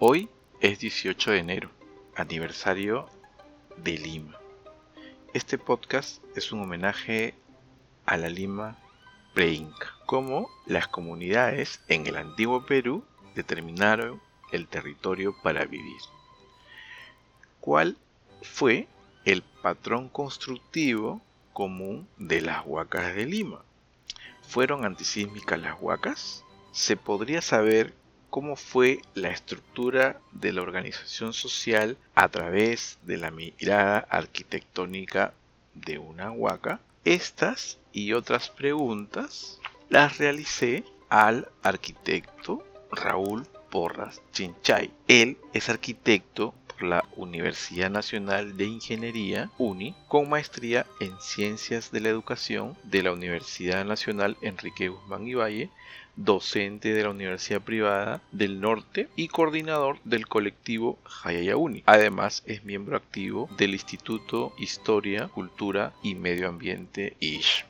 Hoy es 18 de enero, aniversario de Lima. Este podcast es un homenaje a la Lima pre-Inca, cómo las comunidades en el antiguo Perú determinaron el territorio para vivir. ¿Cuál fue el patrón constructivo común de las huacas de Lima? ¿Fueron antisísmicas las huacas? ¿Se podría saber cómo fue la estructura de la organización social a través de la mirada arquitectónica de una huaca? Estas y otras preguntas las realicé al arquitecto Raúl Porras Chinchay. Él es arquitecto por la Universidad Nacional de Ingeniería, UNI, con maestría en Ciencias de la Educación de la Universidad Nacional Enrique Guzmán y Valle docente de la Universidad Privada del Norte y coordinador del colectivo Hayaya Uni. Además es miembro activo del Instituto Historia, Cultura y Medio Ambiente ISHMA.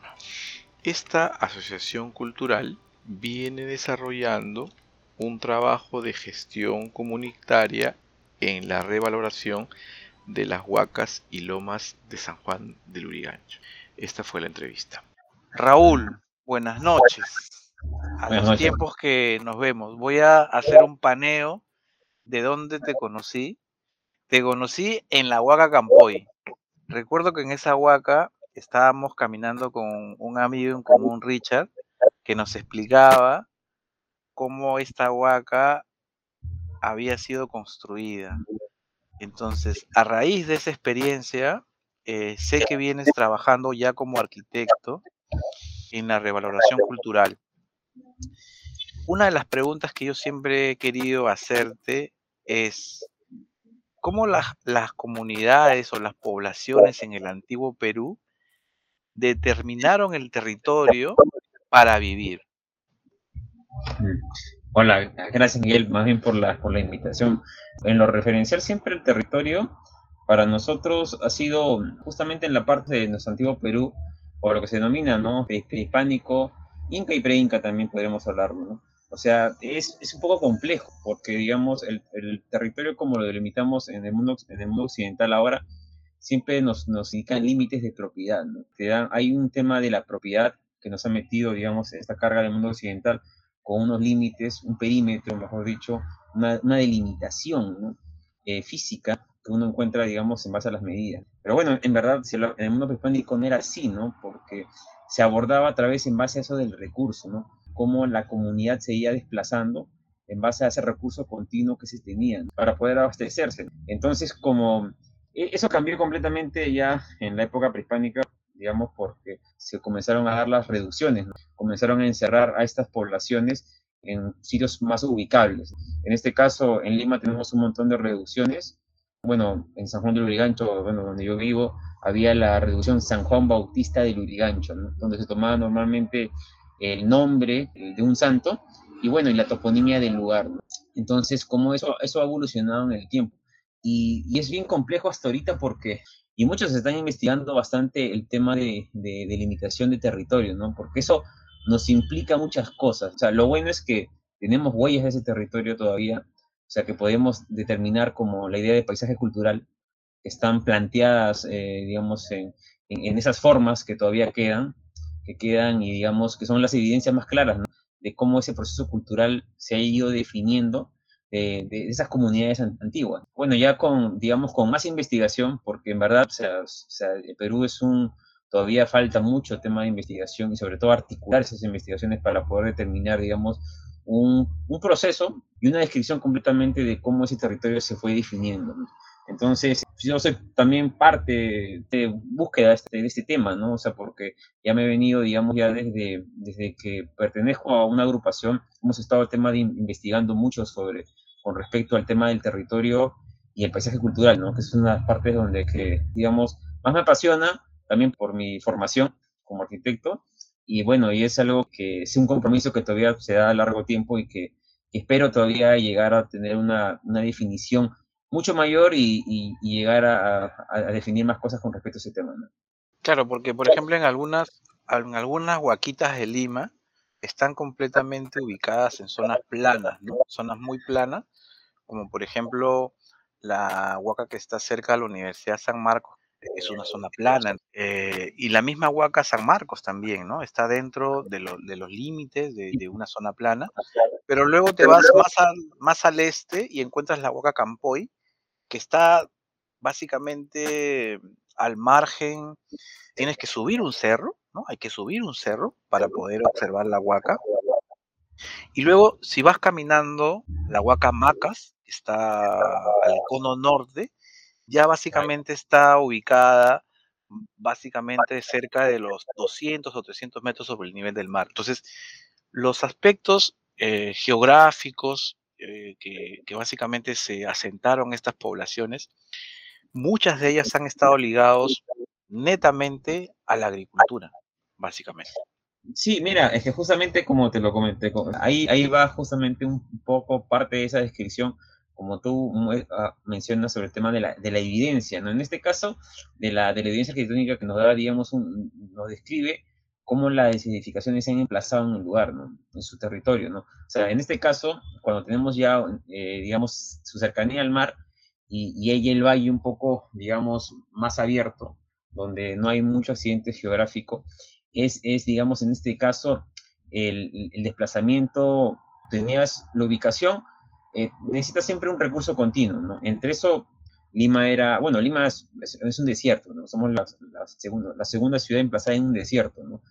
Esta asociación cultural viene desarrollando un trabajo de gestión comunitaria en la revaloración de las huacas y lomas de San Juan del Urigancho. Esta fue la entrevista. Raúl, buenas noches a los tiempos que nos vemos. Voy a hacer un paneo de dónde te conocí. Te conocí en la Huaca Campoy. Recuerdo que en esa Huaca estábamos caminando con un amigo en común, Richard, que nos explicaba cómo esta Huaca había sido construida. Entonces, a raíz de esa experiencia, eh, sé que vienes trabajando ya como arquitecto en la revaloración cultural. Una de las preguntas que yo siempre he querido hacerte es, ¿cómo las, las comunidades o las poblaciones en el antiguo Perú determinaron el territorio para vivir? Hola, gracias Miguel, más bien por la, por la invitación. En lo referencial siempre el territorio para nosotros ha sido justamente en la parte de nuestro antiguo Perú, o lo que se denomina, ¿no? Prehispánico, Inca y pre-Inca también podríamos hablarlo, ¿no? O sea, es, es un poco complejo, porque digamos, el, el, territorio como lo delimitamos en el mundo, en el mundo occidental ahora, siempre nos, nos indican límites de propiedad, ¿no? hay un tema de la propiedad que nos ha metido, digamos, esta carga del mundo occidental con unos límites, un perímetro, mejor dicho, una, una delimitación eh, física que uno encuentra, digamos, en base a las medidas. Pero bueno, en verdad, en el mundo prehispánico no era así, ¿no? Porque se abordaba a través en base a eso del recurso, ¿no? Cómo la comunidad se iba desplazando en base a ese recurso continuo que se tenía para poder abastecerse. Entonces, como eso cambió completamente ya en la época prehispánica, digamos, porque se comenzaron a dar las reducciones, ¿no? comenzaron a encerrar a estas poblaciones en sitios más ubicables. En este caso, en Lima tenemos un montón de reducciones. Bueno, en San Juan de Lurigancho, bueno, donde yo vivo, había la reducción San Juan Bautista de Lurigancho, donde se tomaba normalmente el nombre de un santo y bueno, y la toponimia del lugar. Entonces, como eso, eso ha evolucionado en el tiempo. Y, es bien complejo hasta ahorita porque, y muchos están investigando bastante el tema de, de, de, limitación de territorio, ¿no? Porque eso nos implica muchas cosas. O sea, lo bueno es que tenemos huellas de ese territorio todavía, o sea, que podemos determinar como la idea de paisaje cultural, están planteadas, eh, digamos, en, en, esas formas que todavía quedan, que quedan y digamos que son las evidencias más claras de cómo ese proceso cultural se ha ido definiendo de, de, esas comunidades antiguas. Bueno, ya con, digamos, con más investigación, porque en verdad, sea, Perú es un, todavía falta mucho tema de investigación y sobre todo articular esas investigaciones para poder determinar, digamos, un, un proceso y una descripción completamente de cómo ese territorio se fue definiendo. Entonces, yo soy también parte de búsqueda de este, de este, tema, ¿no? O sea, porque ya me he venido, digamos, ya desde, desde que pertenezco a una agrupación, hemos estado el tema de investigando mucho sobre, con respecto al tema del territorio y el paisaje cultural, ¿no? Que es una parte donde, que, digamos, más me apasiona, también por mi formación como arquitecto, y bueno, y es algo que es un compromiso que todavía se da a largo tiempo y que, espero todavía llegar a tener una, una definición mucho mayor y, llegar a, definir más cosas con respecto a ese tema. Claro, porque por ejemplo en algunas, en algunas huaquitas de Lima están completamente ubicadas en zonas planas, ¿no? Zonas muy planas, como por ejemplo la huaca que está cerca de la Universidad San Marcos, es una zona plana, eh, y la misma huaca San Marcos también, ¿no? Está dentro de, los límites de, una zona plana, pero luego te vas más al, más al este y encuentras la huaca Campoy, que está básicamente al margen, tienes que subir un cerro, ¿no? Hay que subir un cerro para poder observar la huaca. Y luego, si vas caminando, la huaca Macas, que está al cono norte, ya básicamente está ubicada básicamente cerca de los 200 o 300 metros sobre el nivel del mar. Entonces, los aspectos eh, geográficos eh, que, básicamente se asentaron estas poblaciones, muchas de ellas han estado ligados netamente a la agricultura, básicamente. Sí, mira, es que justamente como te lo comenté, ahí, ahí va justamente un poco parte de esa descripción como tú ah, mencionas sobre el tema de la, de la, evidencia, ¿no? En este caso, de la, de la evidencia arquitectónica que nos da, digamos, nos describe cómo las edificaciones se han emplazado en un lugar. En su territorio, ¿no? O sea, en este caso, cuando tenemos ya, eh, digamos, su cercanía al mar y, y ahí el valle un poco, digamos, más abierto, donde no hay mucho accidente geográfico, es, es digamos, en este caso, el, el desplazamiento, tenías la ubicación, eh, necesita siempre un recurso continuo, ¿no? Entre eso, Lima era, bueno, Lima es, un desierto, ¿no? Somos la, segunda, la segunda ciudad emplazada en un desierto, ¿no?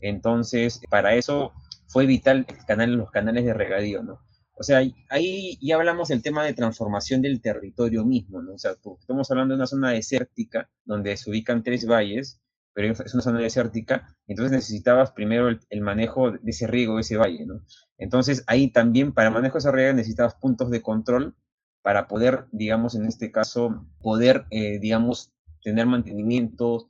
Entonces, para eso fue vital canal, los canales de regadío, ¿no? O sea, ahí ya hablamos del tema de transformación del territorio mismo, ¿no? O sea, estamos hablando de una zona desértica donde se ubican tres valles, pero es una zona desértica, entonces necesitabas primero el, manejo de ese riego, de ese valle, ¿no? Entonces ahí también para manejo de ese riego necesitabas puntos de control para poder, digamos, en este caso, poder, eh, digamos, tener mantenimiento,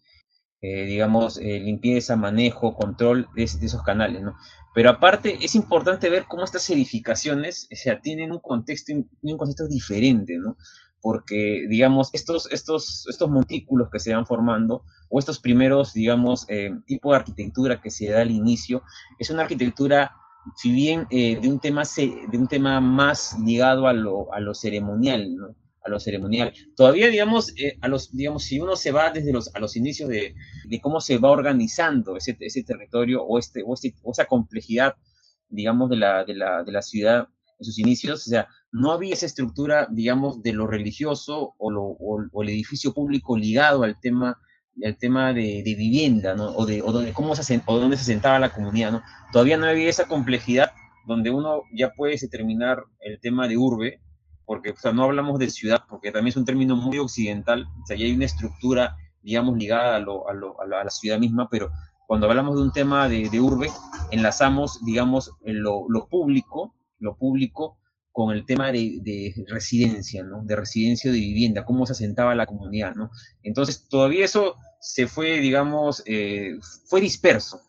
eh, digamos, eh, limpieza, manejo, control de, esos canales, ¿no? Pero aparte es importante ver cómo estas edificaciones, o sea, tienen un contexto, un contexto diferente, ¿no? porque, digamos, estos, estos, estos montículos que se van formando, o estos primeros, digamos, eh, tipo de arquitectura que se da al inicio, es una arquitectura, si bien eh, de, un tema, de un tema más ligado a lo, a lo ceremonial, a lo ceremonial. Todavía, digamos, eh, a los, digamos, si uno se va desde los, a los inicios de, de cómo se va organizando ese, ese territorio o, este, o, este, esa complejidad, digamos, de la, de la, de la ciudad en sus inicios, o sea, no había esa estructura, digamos, de lo religioso o, lo, o, el edificio público ligado al tema, al tema de, vivienda, ¿no? O de, o cómo se, o dónde se sentaba la comunidad, ¿no? Todavía no había esa complejidad donde uno ya puede determinar el tema de urbe, porque o sea, no hablamos de ciudad, porque también es un término muy occidental, o sea, ya hay una estructura, digamos, ligada a, lo, a, lo, a, la, ciudad misma, pero cuando hablamos de un tema de, de urbe, enlazamos, digamos, lo, lo público lo público con el tema de, residencia, ¿no? De residencia de vivienda, cómo se asentaba la comunidad, ¿no? Entonces, todavía eso se fue, digamos, eh, fue disperso.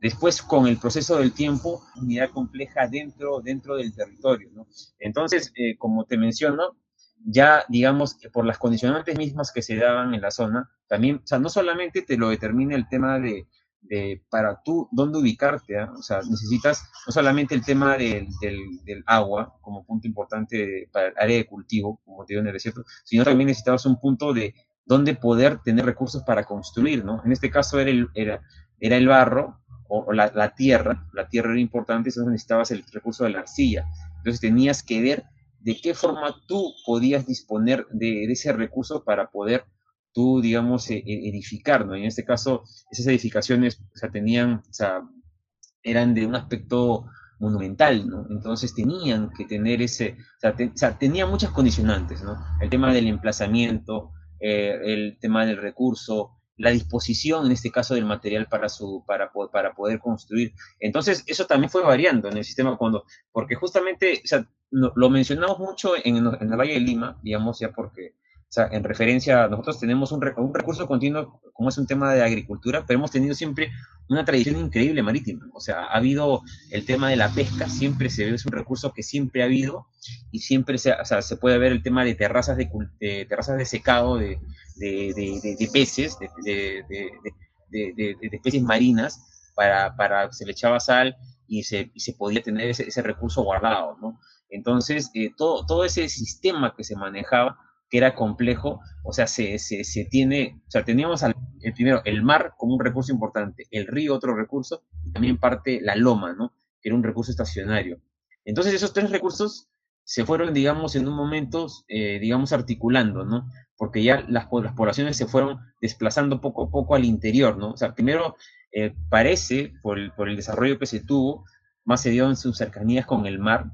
Después, con el proceso del tiempo, unidad compleja dentro, dentro del territorio. Entonces, eh, como te menciono, ya, digamos, por las condicionantes mismas que se daban en la zona, también, o sea, no solamente te lo determina el tema de, de, para tú dónde ubicarte, ¿ah? o sea, necesitas no solamente el tema del, del, agua como punto importante para el área de cultivo, como te digo en el desierto, sino también necesitabas un punto de dónde poder tener recursos para construir, ¿no? En este caso era el, era, era el barro o, la, la, tierra, la tierra era importante, entonces necesitabas el recurso de la arcilla, entonces tenías que ver de qué forma tú podías disponer de, ese recurso para poder tú, digamos, e, e, edificar, ¿no? En este caso, esas edificaciones, o sea, tenían, o sea, eran de un aspecto monumental, ¿no? Entonces tenían que tener ese, o sea, tenían muchas condicionantes, ¿no? El tema del emplazamiento, eh, el tema del recurso, la disposición, en este caso, del material para, su, para, para poder construir. Entonces, eso también fue variando en el sistema cuando, porque justamente, o sea, lo, mencionamos mucho en, en el Valle de Lima, digamos, ya porque O sea, en referencia, nosotros tenemos un, recurso continuo, como es un tema de agricultura, pero hemos tenido siempre una tradición increíble marítima. O sea, ha habido el tema de la pesca, siempre se ve, es un recurso que siempre ha habido y siempre se, o sea, se puede ver el tema de terrazas de, terrazas de secado de, de peces, de, especies marinas, para, para se le echaba sal y se, se podía tener ese, ese, recurso guardado, ¿no? Entonces, eh, todo, todo ese sistema que se manejaba que era complejo, o sea, se, se, tiene, o sea, teníamos al, el primero el mar como un recurso importante, el río otro recurso, y también parte la loma, ¿no? Que era un recurso estacionario. Entonces esos tres recursos se fueron, digamos, en un momento, eh, digamos, articulando, ¿no? Porque ya las, las, poblaciones se fueron desplazando poco a poco al interior, ¿no? O sea, primero eh, parece, por el, por el desarrollo que se tuvo, más se dio en sus cercanías con el mar,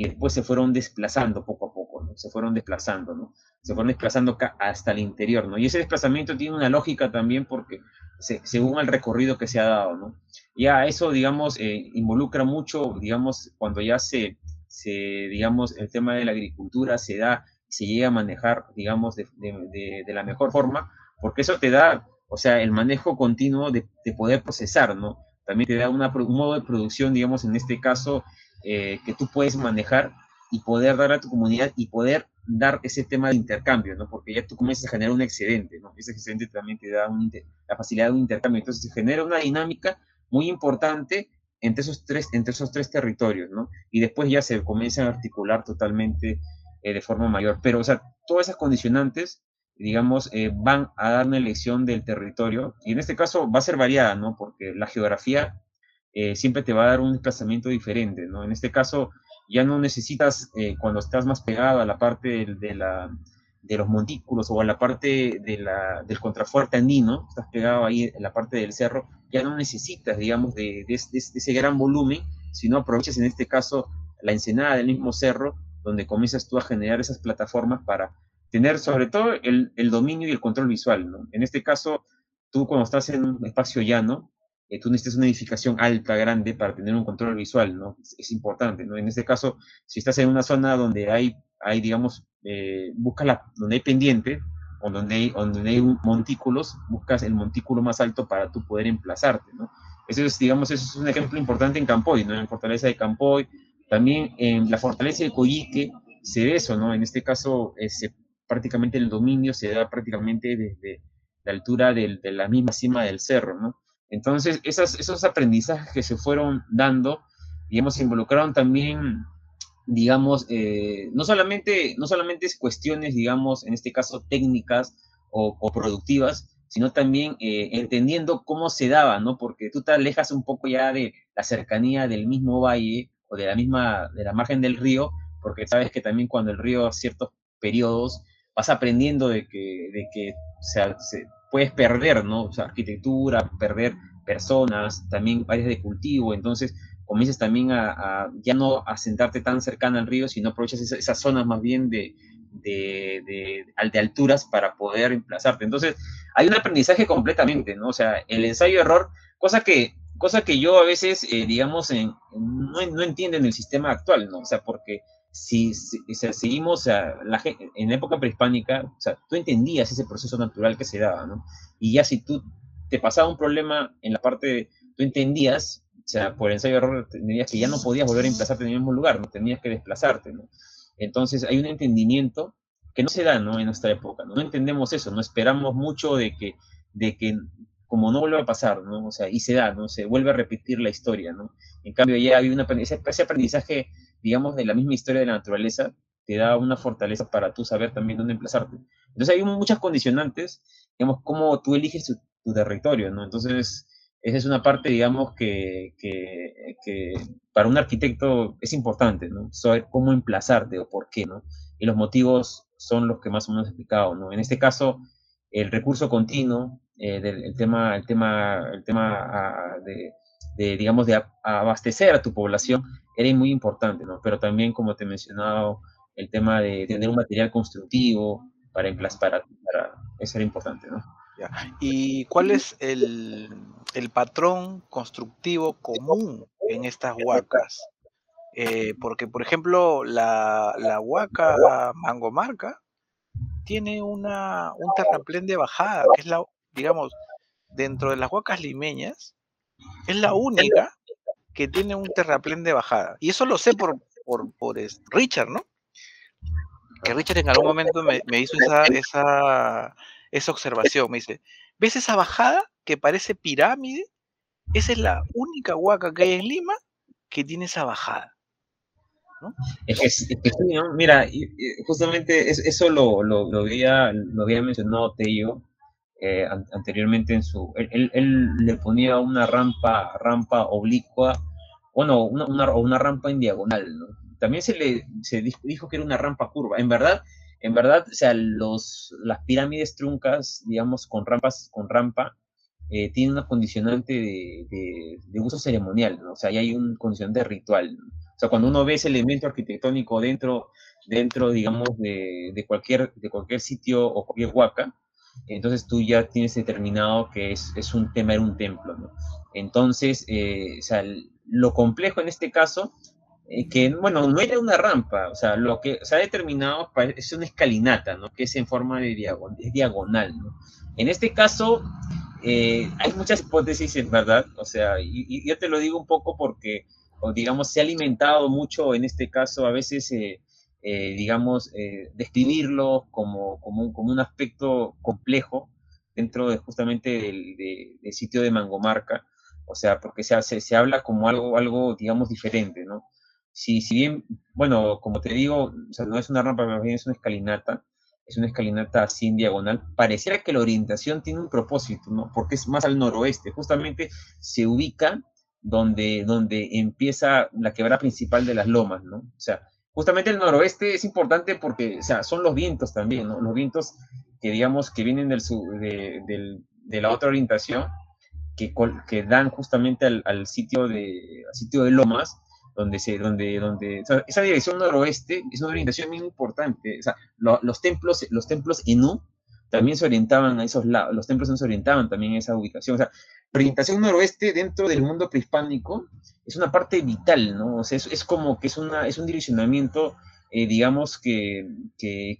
y después se fueron desplazando poco a poco, ¿no? Se fueron desplazando, ¿no? Se fueron desplazando hasta el interior, ¿no? Y ese desplazamiento tiene una lógica también porque según el recorrido que se ha dado, ¿no? Ya eso, digamos, eh, involucra mucho, digamos, cuando ya se, se, digamos, el tema de la agricultura se da, se llega a manejar, digamos, de, la mejor forma, porque eso te da, o sea, el manejo continuo de, poder procesar, ¿no? También te da una, un modo de producción, digamos, en este caso, eh, que tú puedes manejar y poder dar a tu comunidad y poder dar ese tema de intercambio, ¿no? Porque ya tú comienzas a generar un excedente, ¿no? Ese excedente también te da la facilidad de un intercambio. Entonces se genera una dinámica muy importante entre esos tres, entre esos tres territorios, ¿no? Y después ya se comienzan a articular totalmente eh, de forma mayor. Pero, o sea, todas esas condicionantes, digamos, eh, van a dar una elección del territorio. Y en este caso va a ser variada, ¿no? Porque la geografía eh, siempre te va a dar un desplazamiento diferente, ¿no? En este caso, ya no necesitas, eh, cuando estás más pegado a la parte de, la, de los montículos o a la parte de la, del contrafuerte andino, estás pegado ahí en la parte del cerro, ya no necesitas, digamos, de, ese gran volumen, sino aprovechas en este caso la ensenada del mismo cerro, donde comienzas tú a generar esas plataformas para tener sobre todo el, el dominio y el control visual. En este caso, tú cuando estás en un espacio llano, eh, tú necesitas una edificación alta, grande, para tener un control visual, ¿no? Es, importante, ¿no? En este caso, si estás en una zona donde hay, hay digamos, eh, busca la, donde hay pendiente, o donde hay, donde hay montículos, buscas el montículo más alto para tú poder emplazarte, ¿no? Eso es, digamos, eso es un ejemplo importante en Campoy, ¿no? En la fortaleza de Campoy, también en la fortaleza de Coyique se ve eso, ¿no? En este caso, ese, prácticamente el dominio se da prácticamente desde la altura de la misma cima del cerro, ¿no? Entonces, esos aprendizajes que se fueron dando, digamos, se involucraron también, digamos, eh, no, solamente, no solamente es cuestiones, digamos, en este caso técnicas o, productivas, sino también eh, entendiendo cómo se daba, ¿no? Porque tú te alejas un poco ya de la cercanía del mismo valle o de la misma, de la margen del río, porque sabes que también cuando el río a ciertos periodos vas aprendiendo de que, de que se, puedes perder, ¿no? Arquitectura, perder personas, también áreas de cultivo, entonces comienzas también a, ya no a sentarte tan cercana al río, sino aprovechas esas, zonas más bien de, de, de, de, alturas para poder emplazarte. Entonces, hay un aprendizaje completamente, ¿no? O sea, el ensayo-error, cosa que, cosa que yo a veces, eh, digamos, en, no, no entiendo en el sistema actual, ¿no? O sea, porque si, seguimos la, en la época prehispánica, o sea, tú entendías ese proceso natural que se daba. Y ya si tú te pasaba un problema en la parte, de, tú entendías, o sea, por ensayo error, entendías que ya no podías volver a emplazarte en el mismo lugar, no tenías que desplazarte. Entonces hay un entendimiento que no se da, ¿no? En nuestra época, ¿no? Entendemos eso, no esperamos mucho de que, de que como no vuelva a pasar, ¿no? O sea, y se da, ¿no? Se vuelve a repetir la historia. En cambio, ya hay una, ese aprendizaje digamos, de la misma historia de la naturaleza, te da una fortaleza para tú saber también dónde emplazarte. Entonces hay muchas condicionantes, digamos, cómo tú eliges tu, territorio, ¿no? Entonces, esa es una parte, digamos, que, que, que, para un arquitecto es importante, ¿no? Saber cómo emplazarte o por qué, ¿no? Y los motivos son los que más o menos he explicado, ¿no? En este caso, el recurso continuo, eh, del, el tema, el tema, el tema ah, de, de, digamos, de abastecer a tu población era muy importante, ¿no? Pero también, como te he mencionado, el tema de tener un material constructivo para emplazar, para, para, eso era importante, ¿no? ¿Y cuál es el, el, patrón constructivo común en estas huacas? Eh, porque, por ejemplo, la, la huaca Mangomarca tiene una, un terraplén de bajada, que es la, digamos, dentro de las huacas limeñas, es la única que tiene un terraplén de bajada. Y eso lo sé por, por, por Richard, ¿no? Que Richard en algún momento me, hizo esa, esa, esa observación. Me dice, ¿ves esa bajada que parece pirámide? Esa es la única huaca que hay en Lima que tiene esa bajada. Es que, sí, mira, justamente eso lo, lo, lo, había, lo había mencionado Tello eh, anteriormente en su... Él, él, le ponía una rampa, rampa oblicua, bueno, una, una, una rampa en diagonal, También se le se dijo que era una rampa curva. En verdad, en verdad, o sea, los, las pirámides truncas, digamos, con rampas, con rampa, eh, tienen una condicionante de, de, uso ceremonial, ¿no? O sea, hay un condicionante ritual. O sea, cuando uno ve ese elemento arquitectónico dentro, dentro digamos, de, de, cualquier, de cualquier sitio o cualquier huaca, entonces tú ya tienes determinado que es, un tema, era un templo, ¿no? Entonces, eh, o sea, lo complejo en este caso, eh, que, bueno, no era una rampa, o sea, lo que se ha determinado es una escalinata, ¿no? Que es en forma de diagonal, diagonal. En este caso, eh, hay muchas hipótesis, en verdad, o sea, y, yo te lo digo un poco porque, digamos, se ha alimentado mucho en este caso, a veces eh, digamos, eh, describirlo como, como, un, como, un, aspecto complejo dentro de justamente del, sitio de Mangomarca, o sea, porque se, se, se, habla como algo, algo, digamos, diferente, ¿no? Si, si bien, bueno, como te digo, o sea, no es una rampa, más bien es una escalinata, es una escalinata así en diagonal, pareciera que la orientación tiene un propósito, ¿no? Porque es más al noroeste, justamente se ubica donde, donde empieza la quebrada principal de las lomas, ¿no? O sea, justamente el noroeste es importante porque, o sea, son los vientos también, ¿no? Los vientos que, digamos, que vienen del, de, de, la otra orientación, que, que dan justamente al, sitio de, sitio de Lomas, donde se, donde, donde, esa dirección noroeste es una orientación muy importante. O sea, los templos, los templos Enú también se orientaban a esos lados, los templos se orientaban también a esa ubicación. O sea, orientación noroeste dentro del mundo prehispánico es una parte vital, ¿no? O sea, es, como que es, una, es un direccionamiento, eh, digamos, que, que,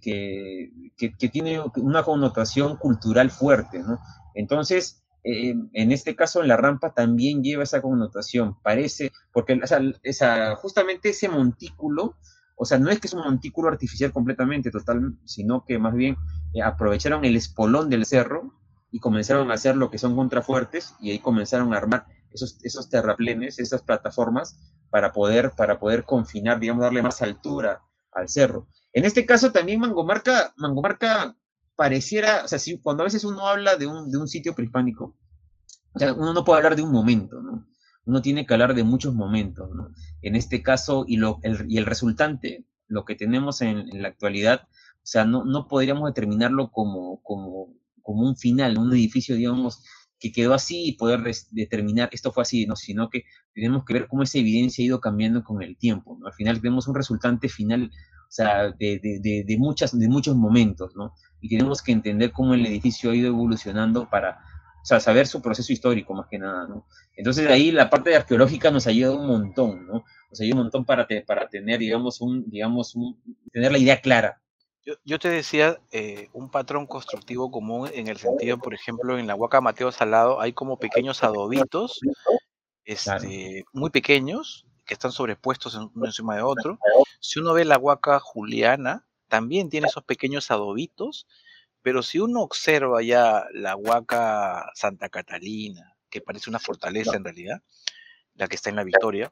que, tiene una connotación cultural fuerte, ¿no? Entonces, eh, en este caso, la rampa también lleva esa connotación, parece, porque esa, justamente ese montículo, o sea, no es que es un montículo artificial completamente, total, sino que más bien eh, aprovecharon el espolón del cerro y comenzaron a hacer lo que son contrafuertes y ahí comenzaron a armar esos, esos terraplenes, esas plataformas para poder, para poder confinar, digamos, darle más altura al cerro. En este caso también Mangomarca, Mangomarca pareciera, o sea, si, cuando a veces uno habla de un, de un sitio prehispánico, o sea, uno no puede hablar de un momento, ¿no? Uno tiene que hablar de muchos momentos. En este caso, y, el, y resultante, lo que tenemos en, la actualidad, o sea, no, no podríamos determinarlo como, como, como un final, un edificio, digamos, que quedó así y poder determinar esto fue así, no, sino que tenemos que ver cómo esa evidencia ha ido cambiando con el tiempo, ¿no? Al final tenemos un resultante final, o sea, de, de, muchas, de muchos momentos, ¿no? Y tenemos que entender cómo el edificio ha ido evolucionando para, o sea, saber su proceso histórico más que nada, ¿no? Entonces ahí la parte arqueológica nos ayuda un montón, ¿no? Nos ayuda un montón para, para tener, digamos, un, digamos, un, tener la idea clara yo, te decía eh, un patrón constructivo común en el sentido, por ejemplo, en la Huaca Mateo Salado hay como pequeños adobitos, este, muy pequeños, que están sobrepuestos uno encima de otro. Si uno ve la Huaca Juliana, también tiene esos pequeños adobitos, pero si uno observa ya la Huaca Santa Catalina, que parece una fortaleza en realidad, la que está en la Victoria,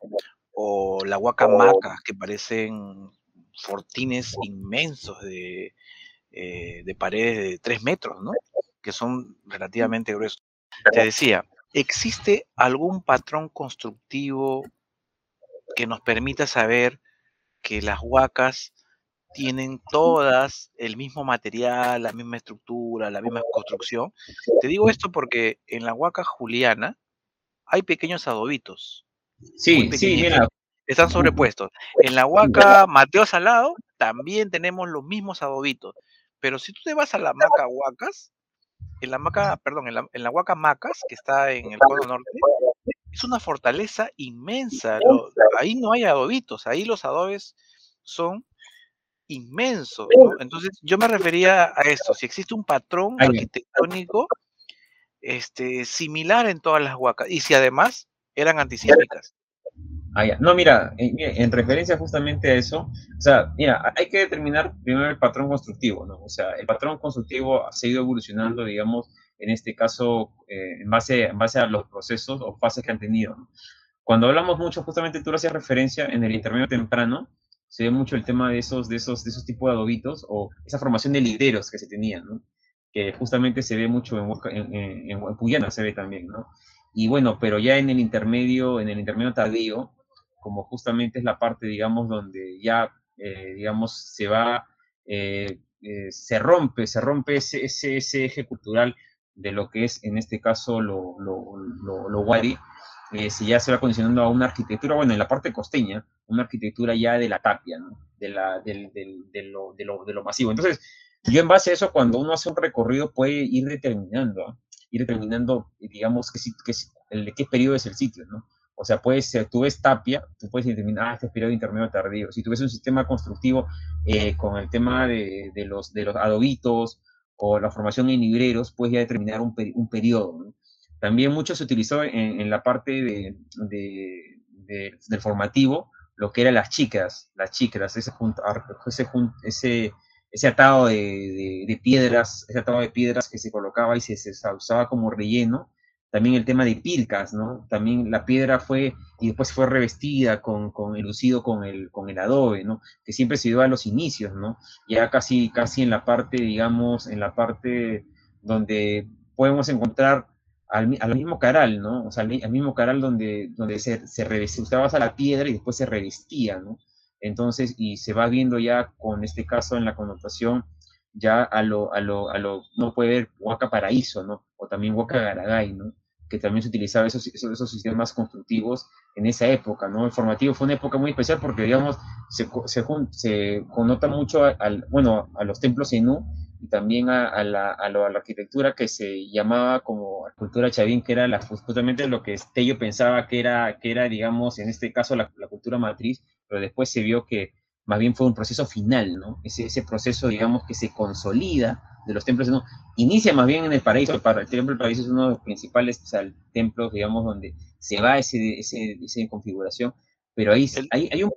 o la Huaca Maca, que parecen fortines inmensos de, eh, de paredes de tres metros, ¿no? Que son relativamente gruesos. Te decía, ¿existe algún patrón constructivo que nos permita saber que las huacas tienen todas el mismo material, la misma estructura, la misma construcción? Te digo esto porque en la huaca juliana hay pequeños adobitos. Sí, sí, mira, están sobrepuestos. En la Huaca Mateo Salado también tenemos los mismos adobitos. Pero si tú te vas a la Maca Huacas, en la Maca, perdón, en la, en la Huaca Macas, que está en el cono norte, es una fortaleza inmensa. ahí no hay adobitos, ahí los adobes son inmenso. Entonces, yo me refería a esto, si existe un patrón arquitectónico este, similar en todas las huacas, y si además eran antisísmicas. Ah, no, mira, en, referencia justamente a eso, o sea, mira, hay que determinar primero el patrón constructivo, ¿no? O sea, el patrón constructivo ha seguido evolucionando, digamos, en este caso, eh, en, base, en base a los procesos o fases que han tenido. Cuando hablamos mucho, justamente tú lo hacías referencia en el intermedio temprano, se ve mucho el tema de esos, de esos, de esos tipos de adobitos o esa formación de lideros que se tenían. Que justamente se ve mucho en, en, en, Puyana, se ve también, ¿no? Y bueno, pero ya en el intermedio, en el intermedio tardío, como justamente es la parte, digamos, donde ya, eh, digamos, se va, eh, eh, se rompe, se rompe ese, ese, ese, eje cultural de lo que es, en este caso, lo, lo, lo, lo si ya se va condicionando a una arquitectura, bueno, en la parte costeña, una arquitectura ya de la tapia, ¿no? de, la, del, del, de, lo, de, lo, de, lo, masivo. Entonces, yo en base a eso, cuando uno hace un recorrido, puede ir determinando, ir determinando, digamos, qué, qué, el, qué periodo es el sitio, ¿no? O sea, puedes, tú ves tapia, tú puedes determinar, ah, este es periodo intermedio tardío. Si tú ves un sistema constructivo eh, con el tema de, de, los, de los adobitos o la formación en libreros, puedes ya determinar un, un periodo. ¿no? También mucho se utilizó en, en la parte de, de, del formativo, lo que eran las chicas, las chicas, ese, ese, ese, ese atado de, piedras, ese atado de piedras que se colocaba y se, se usaba como relleno, también el tema de pilcas, ¿no? También la piedra fue, y después fue revestida con, con elucido con el, con el adobe, ¿no? Que siempre se dio a los inicios, ¿no? Ya casi, casi en la parte, digamos, en la parte donde podemos encontrar al, al mismo caral, ¿no? O sea, al, mismo caral donde, donde se, se revestía, usabas a la piedra y después se revestía, ¿no? Entonces, y se va viendo ya con este caso en la connotación ya a lo, a lo, a lo, no puede ver Huaca Paraíso, ¿no? O también Huaca Garagay, ¿no? Que también se utilizaba esos, esos, esos, sistemas constructivos en esa época, ¿no? El formativo fue una época muy especial porque, digamos, se, se, se connota mucho al, bueno, a los templos Enú y también a, a, la, a, lo, a, la, arquitectura que se llamaba como cultura chavín, que era la, justamente lo que Tello pensaba que era, que era, digamos, en este caso la, la cultura matriz, pero después se vio que más bien fue un proceso final, ¿no? Ese, ese proceso, digamos, que se consolida de los templos, ¿no? Inicia más bien en el paraíso, el, para, el templo del paraíso es uno de los principales o sea, templos, digamos, donde se va ese, ese, esa configuración, pero ahí hay, hay, un,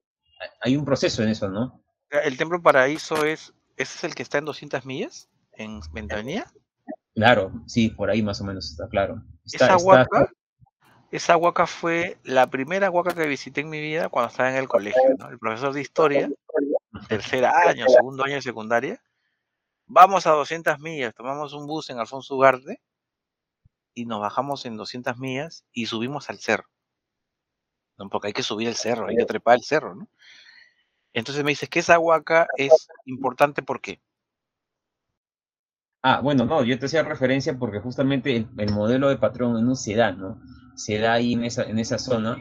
hay un proceso en eso, ¿no? El templo paraíso es, ¿ese es el que está en 200 millas, en Ventanilla? Claro, sí, por ahí más o menos está claro. Está, Esa huaca, está, esa huaca fue la primera huaca que visité en mi vida cuando estaba en el colegio, ¿no? El profesor de historia tercer año, segundo año de secundaria, vamos a 200 millas, tomamos un bus en Alfonso Ugarte y nos bajamos en 200 millas y subimos al cerro. ¿no? Porque hay que subir el cerro, hay que trepar el cerro, ¿no? Entonces me dices que esa huaca es importante ¿por qué? Ah, bueno, no, yo te hacía referencia porque justamente el, el modelo de patrón no se da, ¿no? Se da ahí en esa, en esa zona,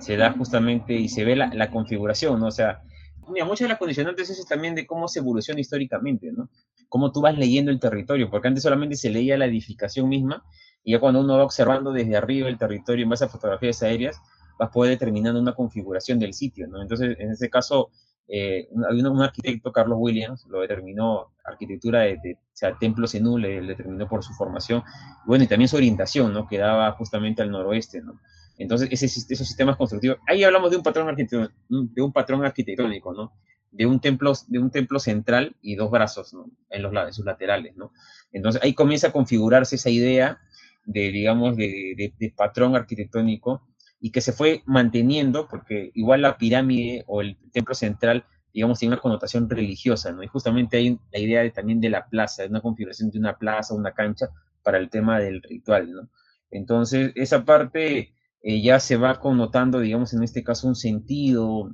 se da justamente y se ve la, la configuración, ¿no? O sea, mira, muchas de las condicionantes es también de cómo se evoluciona históricamente, ¿no? Cómo tú vas leyendo el territorio, porque antes solamente se leía la edificación misma, y ya cuando uno va observando desde arriba el territorio en base a fotografías aéreas, vas a poder determinando una configuración del sitio, ¿no? Entonces, en este caso, eh, un, un, arquitecto, Carlos Williams, lo determinó, arquitectura de, de o sea, templos en le, le determinó por su formación, bueno, y también su orientación, ¿no? Que daba justamente al noroeste, ¿no? Entonces, ese, esos sistemas constructivos, ahí hablamos de un patrón arquitectónico, de un patrón arquitectónico, ¿no? De un templo, de un templo central y dos brazos, ¿no? En, los, en sus laterales, ¿no? Entonces, ahí comienza a configurarse esa idea de, digamos, de, de, de patrón arquitectónico y que se fue manteniendo, porque igual la pirámide o el templo central, digamos, tiene una connotación religiosa, ¿no? Y justamente hay la idea de, también de la plaza, de una configuración de una plaza, una cancha, para el tema del ritual, ¿no? Entonces, esa parte eh, ya se va connotando, digamos, en este caso un sentido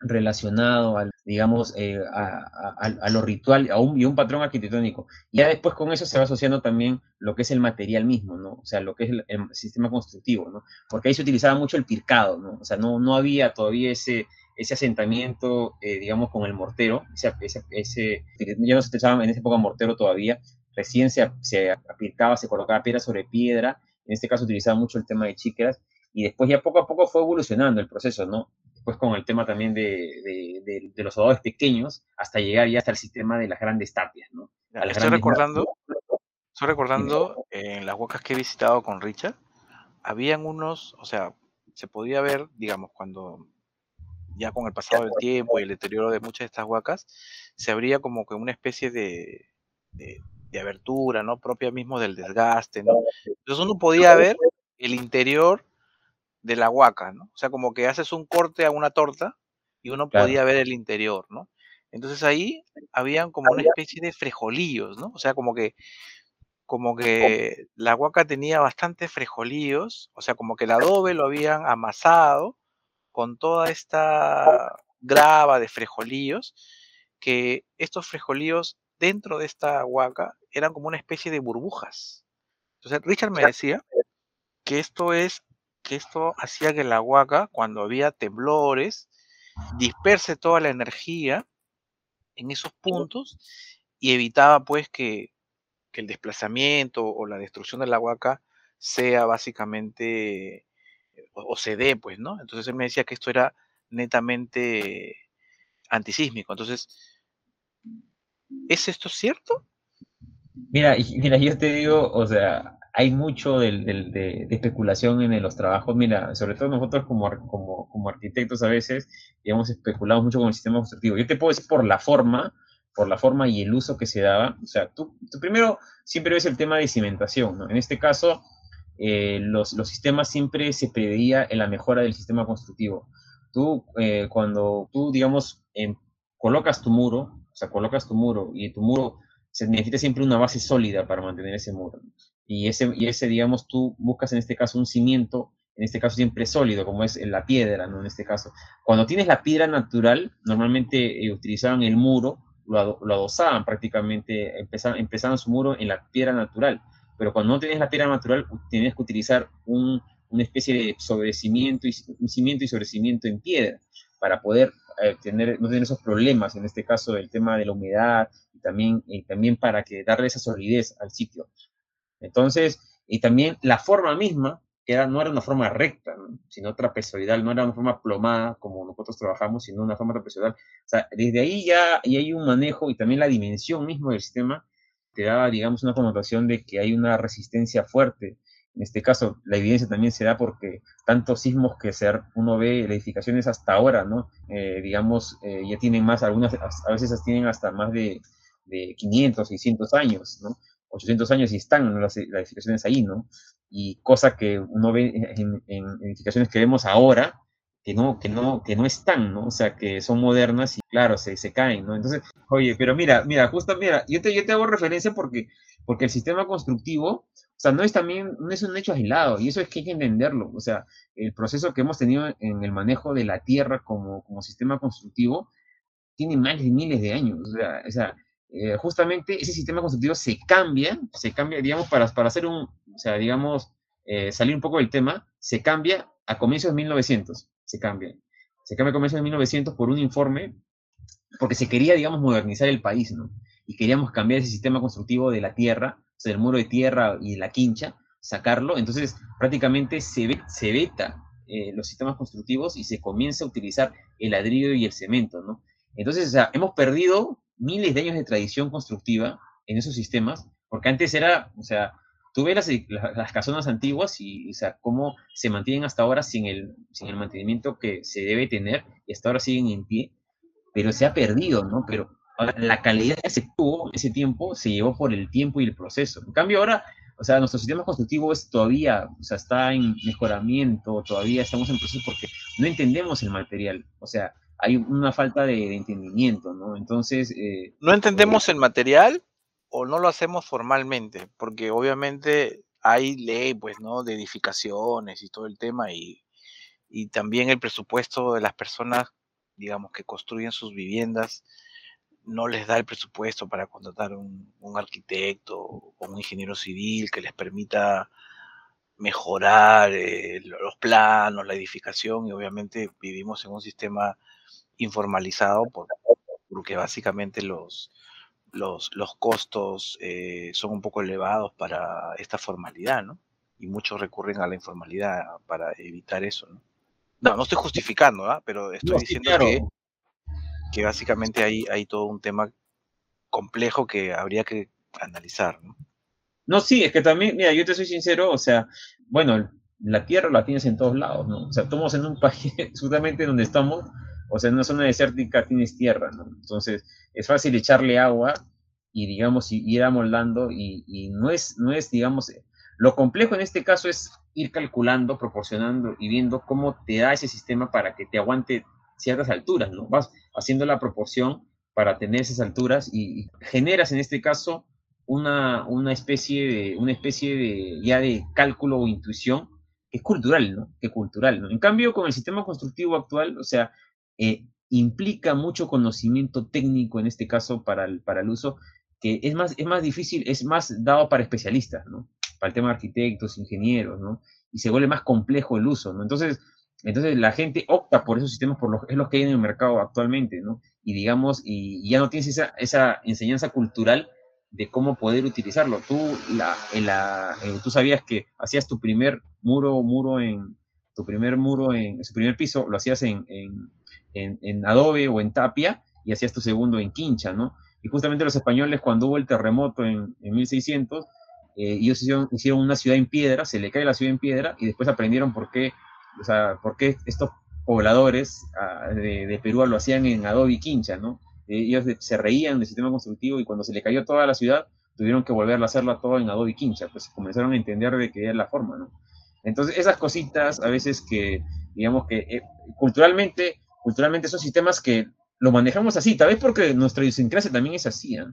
relacionado al, digamos, eh, a, a, a, lo ritual a un, y un patrón arquitectónico. Ya después con eso se va asociando también lo que es el material mismo, ¿no? O sea, lo que es el, sistema constructivo, ¿no? Porque ahí se utilizaba mucho el pircado, ¿no? O sea, no, no había todavía ese, ese asentamiento, eh, digamos, con el mortero, ese, ese, ya no se utilizaba en esa época mortero todavía, recién se, se aplicaba, se colocaba piedra sobre piedra, en este caso utilizaba mucho el tema de chíqueras, y después ya poco a poco fue evolucionando el proceso, ¿no? Después con el tema también de, de, los odores pequeños, hasta llegar ya hasta el sistema de las grandes tapias, ¿no? estoy recordando, estoy recordando en las huacas que he visitado con Richard, habían unos, o sea, se podía ver, digamos, cuando ya con el pasado del tiempo y el deterioro de muchas de estas huacas, se abría como que una especie de, de, abertura, ¿no? Propia mismo del desgaste, ¿no? Entonces uno podía ver el interior de la huaca, ¿no? O sea, como que haces un corte a una torta y uno podía ver el interior, ¿no? Entonces ahí habían como una especie de frejolillos, ¿no? O sea, como que como que la huaca tenía bastantes frejolillos, o sea, como que el adobe lo habían amasado con toda esta grava de frejolillos, que estos frejolillos dentro de esta huaca eran como una especie de burbujas. Entonces Richard me decía que esto es que esto hacía que la huaca, cuando había temblores, disperse toda la energía en esos puntos y evitaba pues que, el desplazamiento o la destrucción de la huaca sea básicamente o, se dé pues, ¿no? Entonces él me decía que esto era netamente antisísmico. Entonces, ¿es esto cierto? Mira, mira, yo te digo, o sea, hay mucho de, especulación en los trabajos. Mira, sobre todo nosotros como, como, arquitectos a veces, digamos, especulamos mucho con el sistema constructivo. Yo te puedo decir por la forma, por la forma y el uso que se daba. O sea, tú, primero siempre ves el tema de cimentación, ¿no? En este caso, eh, los, sistemas siempre se pedía en la mejora del sistema constructivo. Tú, eh, cuando tú, digamos, colocas tu muro, o sea, colocas tu muro y tu muro se necesita siempre una base sólida para mantener ese muro y ese, y ese, digamos, tú buscas en este caso un cimiento, en este caso siempre sólido, como es la piedra, ¿no? En este caso. Cuando tienes la piedra natural, normalmente eh, utilizaban el muro, lo, lo adosaban prácticamente, empezaban, empezaban su muro en la piedra natural. Pero cuando no tienes la piedra natural, tienes que utilizar un, una especie de sobrecimiento y, un cimiento y sobrecimiento en piedra para poder eh, tener, no tener esos problemas, en este caso el tema de la humedad y también, y también para que darle esa solidez al sitio. Entonces, y también la forma misma, que era, no era una forma recta, sino trapezoidal, no era una forma plomada como nosotros trabajamos, sino una forma trapezoidal. O sea, desde ahí ya y hay un manejo y también la dimensión mismo del sistema te da, digamos, una connotación de que hay una resistencia fuerte. En este caso, la evidencia también se da porque tantos sismos que se, uno ve edificaciones hasta ahora, ¿no? Eh, digamos, eh, ya tienen más, algunas a veces tienen hasta más de, de 500, 600 años, ¿no? 800 años y están las, edificaciones ahí, ¿no? Y cosa que uno ve en, edificaciones que vemos ahora, que no, que no, que no están, ¿no? O sea, que son modernas y claro, se, se caen, ¿no? Entonces, oye, pero mira, mira, justo, mira, yo te, yo te hago referencia porque, porque el sistema constructivo, o sea, no es también, no es un hecho aislado, y eso es que hay que entenderlo, o sea, el proceso que hemos tenido en el manejo de la tierra como, como sistema constructivo tiene más de miles de años, o sea, o sea eh, justamente ese sistema constructivo se cambia, se cambia, digamos, para, para hacer un, o sea, digamos, eh, salir un poco del tema, se cambia a comienzos de 1900, se cambia. Se cambia a comienzos de 1900 por un informe, porque se quería, digamos, modernizar el país, ¿no? Y queríamos cambiar ese sistema constructivo de la tierra, o sea, del muro de tierra y la quincha, sacarlo, entonces prácticamente se, se veta eh, los sistemas constructivos y se comienza a utilizar el ladrillo y el cemento, ¿no? Entonces, o sea, hemos perdido miles de años de tradición constructiva en esos sistemas, porque antes era, o sea, tú ves las, las, casonas antiguas y, o sea, cómo se mantienen hasta ahora sin el, sin el mantenimiento que se debe tener y hasta ahora siguen en pie, pero se ha perdido, ¿no? Pero la calidad que se tuvo ese tiempo se llevó por el tiempo y el proceso. En cambio ahora, o sea, nuestro sistema constructivo es todavía, o sea, está en mejoramiento, todavía estamos en proceso porque no entendemos el material. O sea, hay una falta de, entendimiento, ¿no? Entonces... Eh, no entendemos eh, el material o no lo hacemos formalmente, porque obviamente hay ley, pues, ¿no? De edificaciones y todo el tema y, y también el presupuesto de las personas, digamos, que construyen sus viviendas, no les da el presupuesto para contratar un, un arquitecto o un ingeniero civil que les permita mejorar eh, los planos, la edificación y obviamente vivimos en un sistema informalizado por, porque básicamente los, los, los costos eh, son un poco elevados para esta formalidad, ¿no? Y muchos recurren a la informalidad para evitar eso, ¿no? No, no estoy justificando, ¿ah? pero estoy diciendo que, que básicamente hay, hay todo un tema complejo que habría que analizar, ¿no? No, sí, es que también, mira, yo te soy sincero, o sea, bueno, la tierra la tienes en todos lados, ¿no? O sea, estamos en un país, absolutamente donde estamos, o sea, en una zona desértica tienes tierra, ¿no? Entonces, es fácil echarle agua y, digamos, ir amoldando y, no es, no es, digamos, lo complejo en este caso es ir calculando, proporcionando y viendo cómo te da ese sistema para que te aguante ciertas alturas, ¿no? Vas haciendo la proporción para tener esas alturas y, generas en este caso una, una, especie de, una especie de ya de cálculo o intuición que es cultural. Que cultural, ¿no? En cambio, con el sistema constructivo actual, o sea, eh, implica mucho conocimiento técnico en este caso para el, para el uso, que es más, es más difícil, es más dado para especialistas, ¿no? para el tema de arquitectos, ingenieros, ¿no? Y se vuelve más complejo el uso. Entonces, entonces la gente opta por esos sistemas, por los, es los que hay en el mercado actualmente, ¿no? Y digamos, y, ya no tienes esa, esa enseñanza cultural de cómo poder utilizarlo. Tú, la, en la, eh, tú sabías que hacías tu primer muro, muro en, tu primer muro en, su primer piso, lo hacías en, en, en, en Adobe o en Tapia, y hacías tu segundo en Quincha, ¿no? Y justamente los españoles, cuando hubo el terremoto en, en 1600, eh, ellos hicieron, una ciudad en piedra, se le cae la ciudad en piedra y después aprendieron por qué, o sea, por qué estos pobladores ah, de, Perú lo hacían en adobe y quincha, ¿no? Eh, ellos se reían del sistema constructivo y cuando se le cayó toda la ciudad tuvieron que volver a hacerla todo en adobe y quincha, pues comenzaron a entender de que era la forma, ¿no? Entonces esas cositas a veces que, digamos que eh, culturalmente, culturalmente son sistemas que lo manejamos así, tal vez porque nuestra idiosincrasia también es así, ¿eh?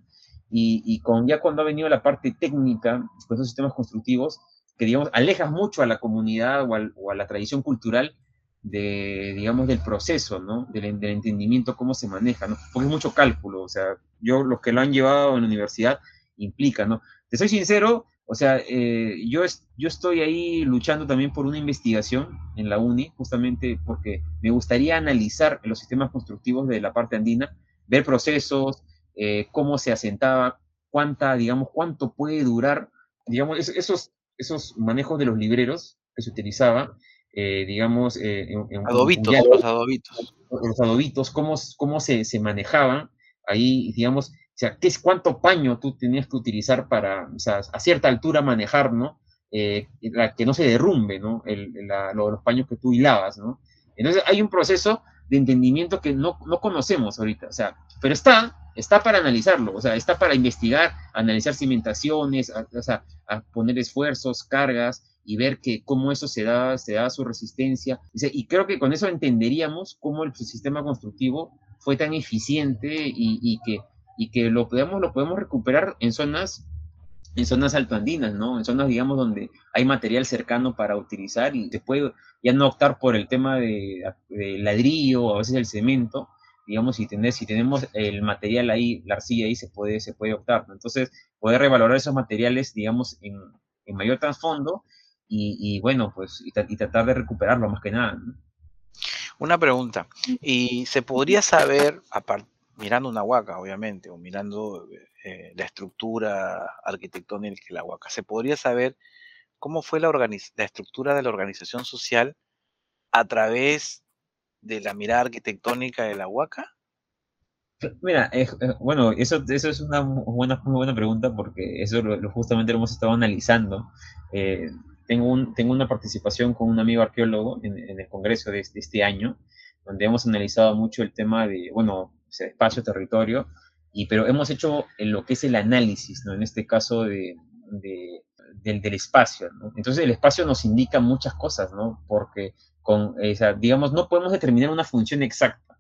y, con, ya cuando ha venido la parte técnica, con esos sistemas constructivos, que digamos, alejas mucho a la comunidad o, a la tradición cultural digamos, del proceso, ¿no? Del, entendimiento, cómo se maneja, ¿no? Porque es mucho cálculo, o sea, yo, los que lo han llevado en la universidad, implica, ¿no? Te soy sincero, o sea, eh, yo, yo estoy ahí luchando también por una investigación en la UNI, justamente porque me gustaría analizar los sistemas constructivos de la parte andina, ver procesos, eh, cómo se asentaba, cuánta, digamos, cuánto puede durar, digamos, esos, esos manejos de los libreros que se utilizaba, eh, digamos, eh, en, adobitos, los adobitos. Los adobitos, cómo, cómo se, se manejaban ahí, digamos, o sea, ¿qué es cuánto paño tú tenías que utilizar para, o sea, a cierta altura manejar, ¿no? que no se derrumbe, ¿no? los paños que tú hilabas, ¿no? Entonces hay un proceso de entendimiento que no, no conocemos ahorita, o sea, pero está, está para analizarlo, o sea, está para investigar, analizar cimentaciones, o sea, poner esfuerzos, cargas y ver que cómo eso se da, se da su resistencia. Y creo que con eso entenderíamos cómo el sistema constructivo fue tan eficiente y, que, y que lo podemos, lo podemos recuperar en zonas en zonas altoandinas, ¿no? En zonas, digamos, donde hay material cercano para utilizar y se puede ya no optar por el tema de, ladrillo o a veces el cemento, digamos, si, si tenemos el material ahí, la arcilla ahí, se puede, se puede optar. Entonces, poder revalorar esos materiales, digamos, en, mayor trasfondo y, bueno, pues, y, tratar de recuperarlo más que nada. Una pregunta, ¿y se podría saber, mirando una huaca, obviamente, o mirando eh, la estructura arquitectónica de la huaca, ¿se podría saber cómo fue la, la estructura de la organización social a través de la mirada arquitectónica de la Huaca? Mira, bueno, eso, eso es una buena, muy buena pregunta porque eso lo, justamente lo hemos estado analizando. Eh, tengo, un, tengo una participación con un amigo arqueólogo en, el congreso de, este año, donde hemos analizado mucho el tema de, bueno, espacio, territorio, y, pero hemos hecho lo que es el análisis, ¿no? En este caso de, del, del, espacio, ¿no? Entonces el espacio nos indica muchas cosas, ¿no? Porque con, digamos, no podemos determinar una función exacta,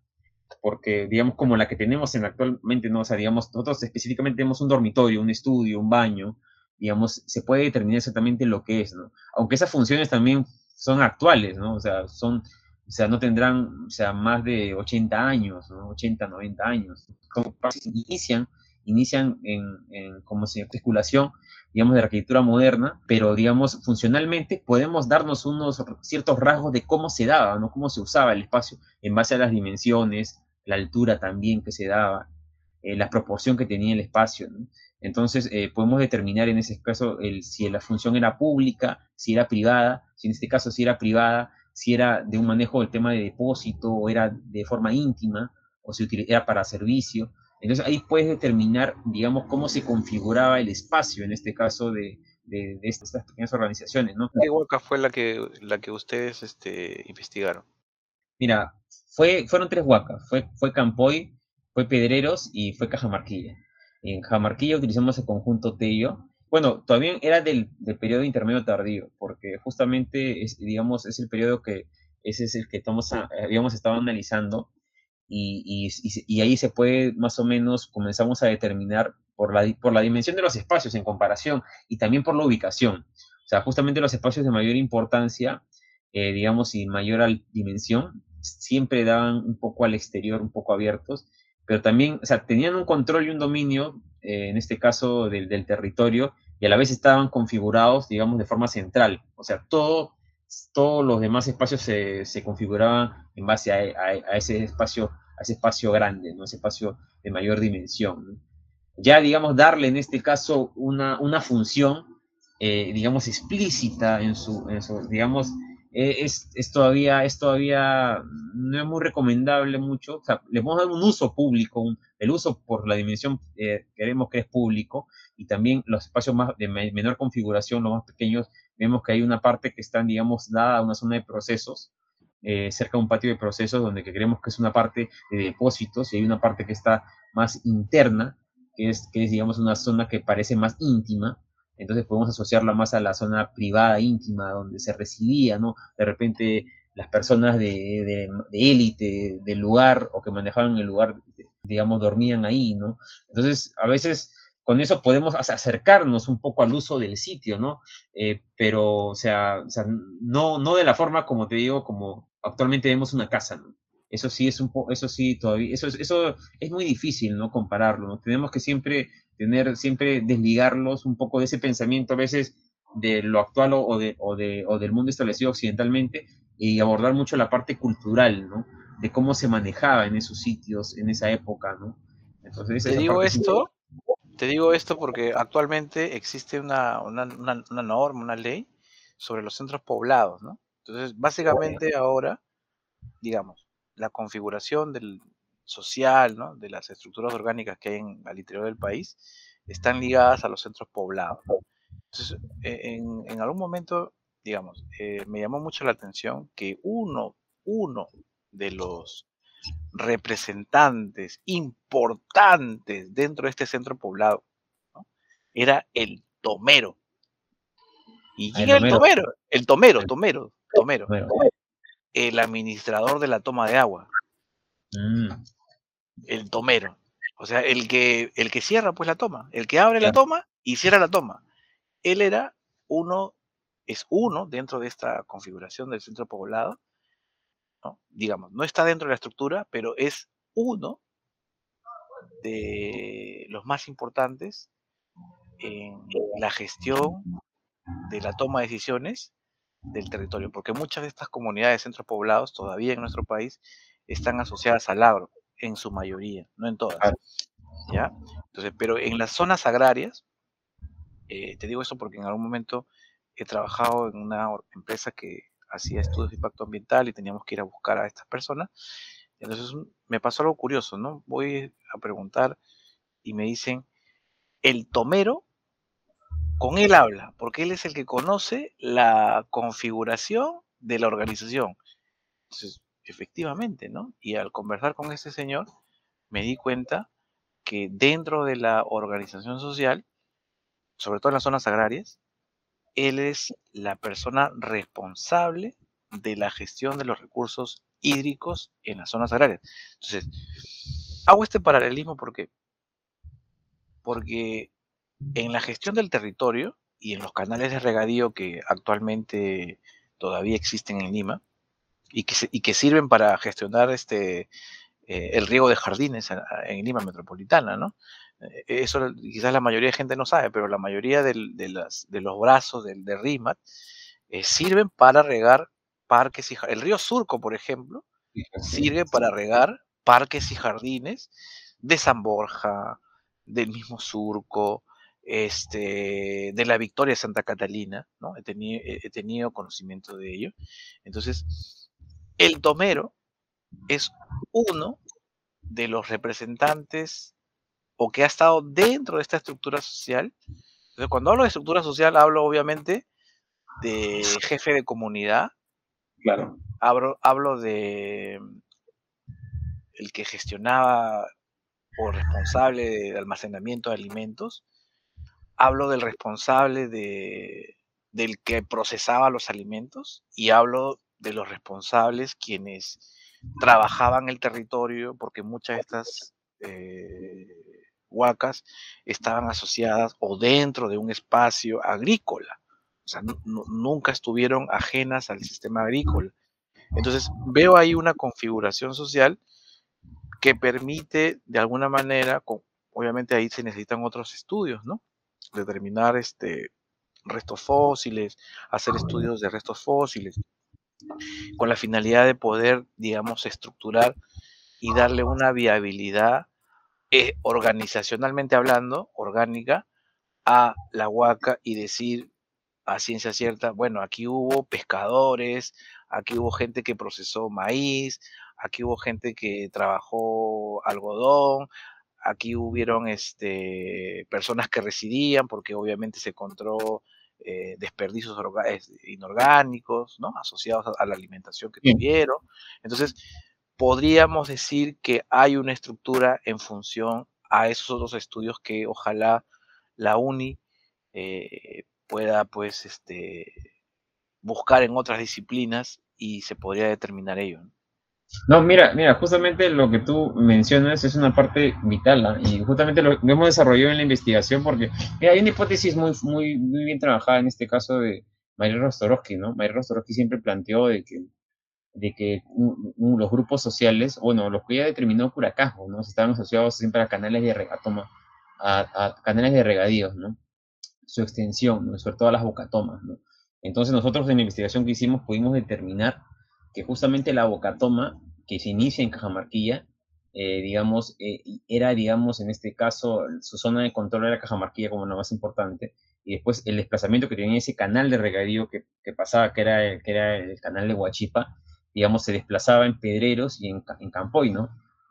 porque, digamos, como la que tenemos en actualmente, ¿no? O sea, digamos, nosotros específicamente tenemos un dormitorio, un estudio, un baño, digamos, se puede determinar exactamente lo que es, ¿no? Aunque esas funciones también son actuales, ¿no? O sea, son, o sea, no tendrán, o sea, más de 80 años, ¿no? 80, 90 años. Como inician, inician en, en como si especulación digamos, de la arquitectura moderna, pero, digamos, funcionalmente podemos darnos unos ciertos rasgos de cómo se daba, ¿no? Cómo se usaba el espacio en base a las dimensiones, la altura también que se daba, eh, la proporción que tenía el espacio. Entonces, eh, podemos determinar en ese caso si la función era pública, si era privada, si en este caso si era privada, si era de un manejo del tema de depósito o era de forma íntima o si era para servicio. Entonces ahí puedes determinar, digamos, cómo se configuraba el espacio, en este caso de, de, estas pequeñas organizaciones, ¿no? ¿Qué huaca fue la que, la que ustedes este, investigaron? Mira, fue, fueron tres huacas. Fue, fue Campoy, fue Pedreros y fue Cajamarquilla. En Cajamarquilla utilizamos el conjunto Tello. Bueno, todavía era del, del periodo intermedio tardío, porque justamente, es, digamos, es el periodo que ese es el que estamos, habíamos estado analizando y, y, ahí se puede más o menos, comenzamos a determinar por la, por la dimensión de los espacios en comparación y también por la ubicación. O sea, justamente los espacios de mayor importancia, eh, digamos, y mayor dimensión, siempre daban un poco al exterior, un poco abiertos, pero también, o sea, tenían un control y un dominio, eh, en este caso del, del, territorio, y a la vez estaban configurados, digamos, de forma central. O sea, todo, todos los demás espacios se, se configuraban en base a, a, ese espacio, a ese espacio grande, ¿no? Ese espacio de mayor dimensión. Ya, digamos, darle en este caso una, una función, eh, digamos, explícita en su, en su digamos, eh, es, es, todavía, es todavía, no es muy recomendable mucho, o sea, le a dar un uso público, el uso por la dimensión eh, queremos que es público, y también los espacios más de menor configuración, los más pequeños, vemos que hay una parte que está, digamos, dada a una zona de procesos, eh, cerca de un patio de procesos, donde creemos que es una parte de depósitos, y hay una parte que está más interna, que es, que digamos, una zona que parece más íntima, entonces podemos asociarla más a la zona privada, íntima, donde se residía, ¿no? De repente las personas de élite del lugar o que manejaban el lugar, digamos, dormían ahí, ¿no? Entonces, a veces con eso podemos acercarnos un poco al uso del sitio, ¿no? Eh, pero, o sea, o sea, no, no de la forma, como te digo, como actualmente vemos una casa, ¿no? Eso sí es un poco, eso sí todavía, eso, eso es muy difícil, ¿no? Compararlo, ¿no? Tenemos que siempre tener, siempre desligarlos un poco de ese pensamiento a veces de lo actual o, de, o, de, o del mundo establecido occidentalmente y abordar mucho la parte cultural, ¿no? De cómo se manejaba en esos sitios, en esa época, ¿no? Entonces, te digo esto, te digo esto porque actualmente existe una, una, una, una, norma, una ley sobre los centros poblados, ¿no? Entonces, básicamente ahora, digamos, la configuración del social, ¿no? De las estructuras orgánicas que hay en, al interior del país están ligadas a los centros poblados. Entonces, e, en, en algún momento, digamos, eh, me llamó mucho la atención que uno, uno de los representantes importantes dentro de este centro poblado era el tomero. ¿Y quién era el tomero? El tomero, tomero, tomero. El administrador de la toma de agua. Mm. El tomero. O sea, el que, el que cierra pues la toma, el que abre la toma y cierra la toma. Él era uno, es uno dentro de esta configuración del centro poblado, digamos, no está dentro de la estructura, pero es uno de los más importantes en la gestión de la toma de decisiones del territorio, porque muchas de estas comunidades, centros poblados, todavía en nuestro país, están asociadas al agro, en su mayoría, no en todas. ¿Ya? Entonces, pero en las zonas agrarias, eh, te digo eso porque en algún momento he trabajado en una empresa que hacía estudios de impacto ambiental y teníamos que ir a buscar a estas personas. Entonces me pasó algo curioso, ¿no? Voy a preguntar y me dicen, el tomero, con él habla, porque él es el que conoce la configuración de la organización. Entonces, efectivamente, ¿no? Y al conversar con ese señor, me di cuenta que dentro de la organización social, sobre todo en las zonas agrarias, él es la persona responsable de la gestión de los recursos hídricos en las zonas agrarias. Entonces, hago este paralelismo porque, porque en la gestión del territorio y en los canales de regadío que actualmente todavía existen en Lima y que, sirven para gestionar este, eh, el riego de jardines en Lima metropolitana, ¿no? Eh, eso quizás la mayoría de gente no sabe, pero la mayoría de, los brazos del, de RIMAT eh, sirven para regar parques y El río Surco, por ejemplo, sirve para regar parques y jardines de San Borja, del mismo Surco, este, de la victoria de Santa Catalina, ¿no? He tenido, he tenido conocimiento de ello. Entonces, el tomero es uno de los representantes o que ha estado dentro de esta estructura social. Entonces, cuando hablo de estructura social, hablo obviamente de jefe de comunidad. Claro. Hablo, hablo de el que gestionaba o responsable de almacenamiento de alimentos. Hablo del responsable de, del que procesaba los alimentos y hablo de los responsables quienes trabajaban el territorio porque muchas de estas eh, huacas estaban asociadas o dentro de un espacio agrícola. O sea, nunca estuvieron ajenas al sistema agrícola. Entonces, veo ahí una configuración social que permite, de alguna manera, obviamente ahí se necesitan otros estudios, ¿no? Determinar este, restos fósiles, hacer estudios de restos fósiles, con la finalidad de poder, digamos, estructurar y darle una viabilidad eh, organizacionalmente hablando, orgánica, a la huaca y decir a ciencia cierta, bueno, aquí hubo pescadores, aquí hubo gente que procesó maíz, aquí hubo gente que trabajó algodón, aquí hubieron este, personas que residían porque obviamente se encontró eh, desperdicios inorgánicos, ¿no? Asociados a, la alimentación que tuvieron. Entonces, podríamos decir que hay una estructura en función a esos otros estudios que ojalá la UNI eh, pueda, pues, este, buscar en otras disciplinas y se podría determinar ello. ¿no? mira, mira, justamente lo que tú mencionas es una parte vital y justamente lo, hemos desarrollado en la investigación porque hay una hipótesis muy, muy, muy bien trabajada en este caso de María Rostorowski, ¿no? María Rostorowski siempre planteó de que, de que los grupos sociales, bueno, los que ya determinó Curacajo, ¿no? Estaban asociados siempre a canales de regatoma, a, a canales de regadíos, ¿no? Su extensión, ¿no? sobre todo a las bocatomas, ¿no? Entonces nosotros en la investigación que hicimos pudimos determinar que justamente la bocatoma que se inicia en Cajamarquilla, eh, digamos, eh, era, digamos, en este caso, su zona de control era Cajamarquilla como la más importante, y después el desplazamiento que tenía ese canal de regadío que, pasaba, que era, el, que era el canal de Huachipa, digamos, se desplazaba en Pedreros y en, en Campoy.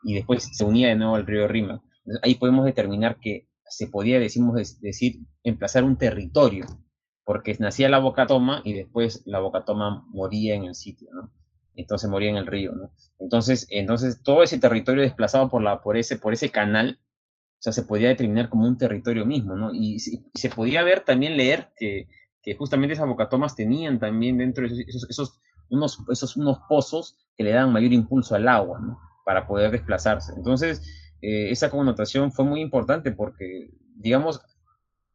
Y después se unía de nuevo al río Rima. ahí podemos determinar que se podía, decimos, decir, emplazar un territorio, porque nacía la bocatoma y después la bocatoma moría en el sitio, ¿no? entonces moría en el río, ¿no? Entonces, entonces todo ese territorio desplazado por, la, por, ese, por ese canal, o sea, se podía determinar como un territorio mismo, ¿no? Y, se podía ver, también leer que, que, justamente esas bocatomas tenían también dentro de esos, esos, unos, esos unos pozos que le daban mayor impulso al agua, ¿no? Para poder desplazarse. Entonces, eh, esa connotación fue muy importante porque, digamos,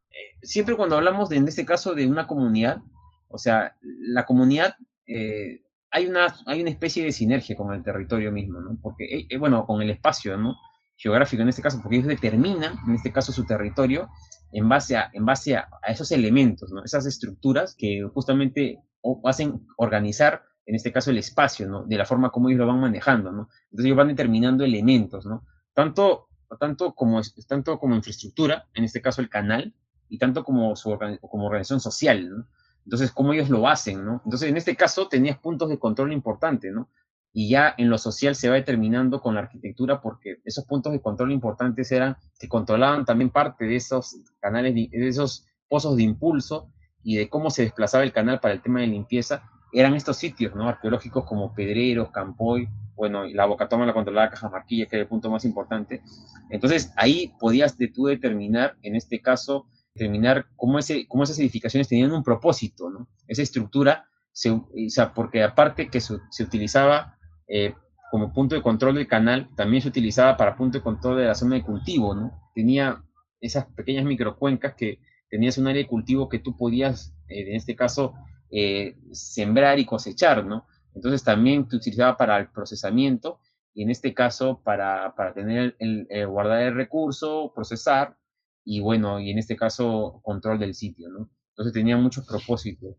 eh, siempre cuando hablamos de, en este caso de una comunidad, o sea, la comunidad eh, hay una, hay una especie de sinergia con el territorio mismo, ¿no? Porque, bueno, con el espacio, ¿no? Geográfico en este caso, porque ellos determinan, en este caso, su territorio en base a, en base a, esos elementos, ¿no? Esas estructuras que justamente hacen organizar, en este caso, el espacio, ¿no? De la forma como ellos lo van manejando, ¿no? Entonces ellos van determinando elementos, ¿no? Tanto, tanto, como, tanto como infraestructura, en este caso el canal, y tanto como, su, como organización social, ¿no? Entonces, ¿cómo ellos lo hacen, no? Entonces, en este caso tenías puntos de control importantes, ¿no? Y ya en lo social se va determinando con la arquitectura porque esos puntos de control importantes eran que controlaban también parte de esos canales, de, esos pozos de impulso y de cómo se desplazaba el canal para el tema de limpieza, eran estos sitios, ¿no? Arqueológicos como Pedreros, Campoy, bueno, y la Bocatoma la controlaba Cajamarquilla, que era el punto más importante. Entonces, ahí podías de, tú determinar, en este caso, determinar cómo, ese, cómo esas edificaciones tenían un propósito, ¿no? Esa estructura, se, o sea, porque aparte que se, se utilizaba eh, como punto de control del canal, también se utilizaba para punto de control de la zona de cultivo, ¿no? Tenía esas pequeñas microcuencas que tenías un área de cultivo que tú podías, eh, en este caso, eh, sembrar y cosechar, ¿no? Entonces también se utilizaba para el procesamiento y en este caso para, para tener el, guardar el recurso, procesar y bueno, y en este caso control del sitio, ¿no? Entonces tenía muchos propósitos.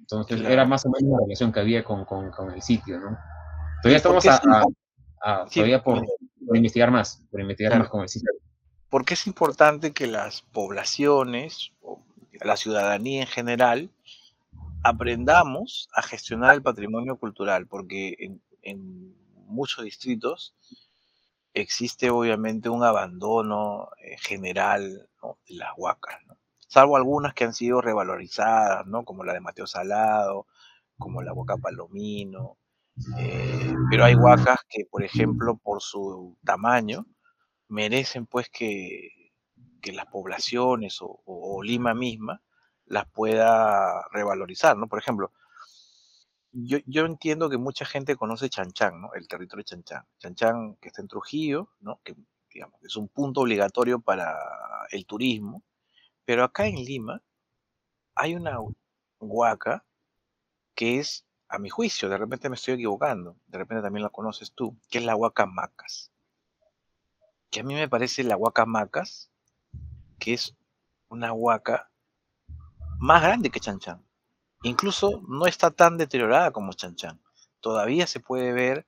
Entonces era más o menos la relación que había con, con, el sitio, ¿no? Todavía estamos a, todavía por, investigar más, por investigar más con el sitio. ¿Por qué es importante que las poblaciones, o la ciudadanía en general, aprendamos a gestionar el patrimonio cultural? Porque en, muchos distritos existe obviamente un abandono eh, general de las huacas, salvo algunas que han sido revalorizadas, ¿no? como la de Mateo Salado, como la huaca Palomino, eh, pero hay huacas que, por ejemplo, por su tamaño, merecen pues que, las poblaciones o, Lima misma las pueda revalorizar, ¿no? Por ejemplo, yo, yo, entiendo que mucha gente conoce Chanchán, ¿no? El territorio de Chanchán. Chanchán que está en Trujillo, ¿no? Que digamos, es un punto obligatorio para el turismo, pero acá en Lima hay una huaca que es, a mi juicio, de repente me estoy equivocando, de repente también la conoces tú, que es la huaca Macas que a mí me parece la huaca Macas, que es una huaca más grande que Chanchan. Incluso no está tan deteriorada como Chanchan. Todavía se puede ver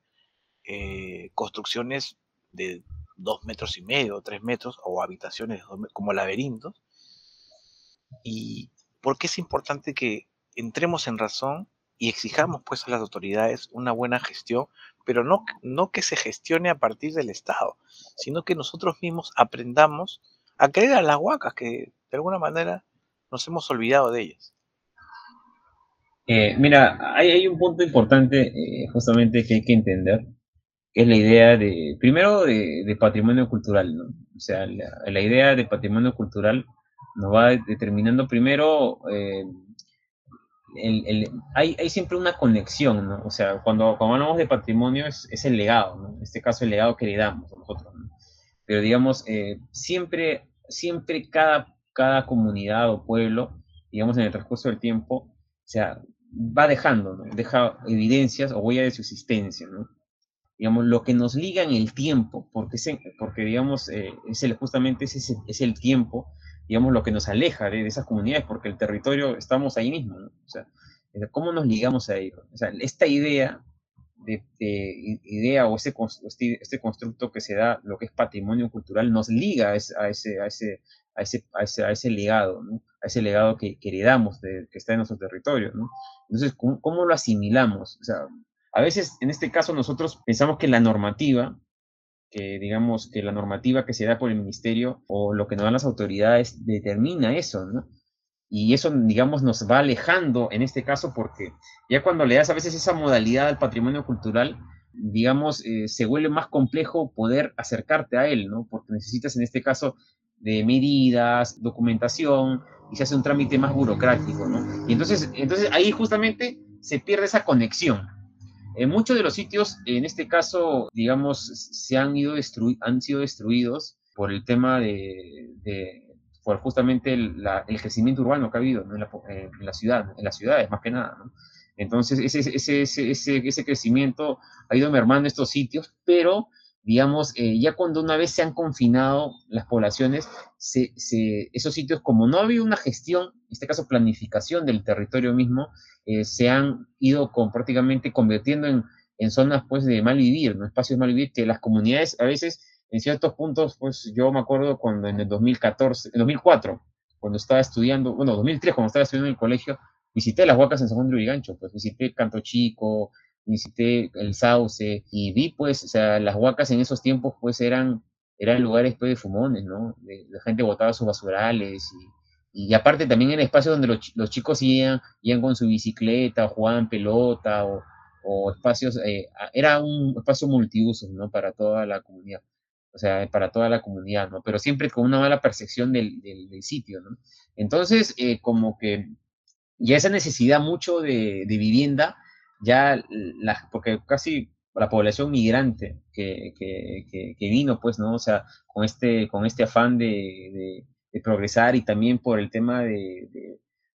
eh, construcciones de dos metros y medio, tres metros, o habitaciones como laberintos. ¿Y por qué es importante que entremos en razón y exijamos pues a las autoridades una buena gestión, pero no, no que se gestione a partir del Estado, sino que nosotros mismos aprendamos a creer a las huacas, que de alguna manera nos hemos olvidado de ellas. Eh, mira, hay, un punto importante eh, justamente que hay que entender, que es la idea de, primero, de, patrimonio cultural, ¿no? O sea, la, idea de patrimonio cultural nos va determinando primero eh, hay, siempre una conexión, ¿no? O sea, cuando, cuando hablamos de patrimonio es, el legado, ¿no? En este caso el legado que le damos nosotros, ¿no? Pero digamos, eh, siempre, siempre cada, cada comunidad o pueblo, digamos, en el transcurso del tiempo, o sea, va dejando, ¿no? Deja evidencias o huella de su existencia, ¿no? Digamos, lo que nos liga en el tiempo, porque, porque digamos, eh, es el, justamente es, es el tiempo digamos, lo que nos aleja de, esas comunidades, porque el territorio estamos ahí mismo, ¿no? O sea, ¿cómo nos ligamos a ello? O sea, esta idea de, idea o ese, este, este, constructo que se da, lo que es patrimonio cultural, nos liga a ese, a ese, a ese, a ese, a ese, legado, ¿no? a ese legado que, heredamos, de, que está en nuestro territorio. ¿no? Entonces, ¿cómo, ¿cómo, lo asimilamos? O sea, a veces, en este caso, nosotros pensamos que la normativa que digamos que la normativa que se da por el ministerio o lo que nos dan las autoridades determina eso, ¿no? Y eso, digamos, nos va alejando en este caso porque ya cuando le das a veces esa modalidad al patrimonio cultural, digamos, eh, se vuelve más complejo poder acercarte a él, ¿no? Porque necesitas en este caso de medidas, documentación, y se hace un trámite más burocrático, ¿no? Y entonces, entonces ahí justamente se pierde esa conexión, en muchos de los sitios, en este caso, digamos, se han, ido han sido destruidos por el tema de, por justamente el, crecimiento urbano que ha habido en, la, ciudad, en las ciudades más que nada. Entonces, ese, ese, ese, ese, crecimiento ha ido mermando estos sitios, pero digamos, eh, ya cuando una vez se han confinado las poblaciones, se, esos sitios, como no ha habido una gestión, en este caso planificación del territorio mismo, eh, se han ido con, prácticamente convirtiendo en, en, zonas pues de mal vivir, ¿no? espacios mal vivir, que las comunidades a veces, en ciertos puntos, pues yo me acuerdo cuando en el 2014, en 2004, cuando estaba estudiando, bueno, 2003, cuando estaba estudiando en el colegio, visité las huacas en San Juan de Urigancho, pues visité Canto Chico, visité el Sauce y vi pues, o sea, las huacas en esos tiempos pues eran, eran lugares pues de fumones, ¿no? La gente botaba sus basurales y, aparte también en espacios donde los, los, chicos iban, iban con su bicicleta, jugaban pelota o, o espacios, eh, era un espacio multiuso, ¿no? Para toda la comunidad, o sea, para toda la comunidad, ¿no? Pero siempre con una mala percepción del, del, sitio, ¿no? Entonces, eh, como que ya esa necesidad mucho de, de vivienda, ya, la, porque casi la población migrante que, que, que, vino, pues, ¿no? O sea, con este, con este afán de, de, progresar y también por el tema de,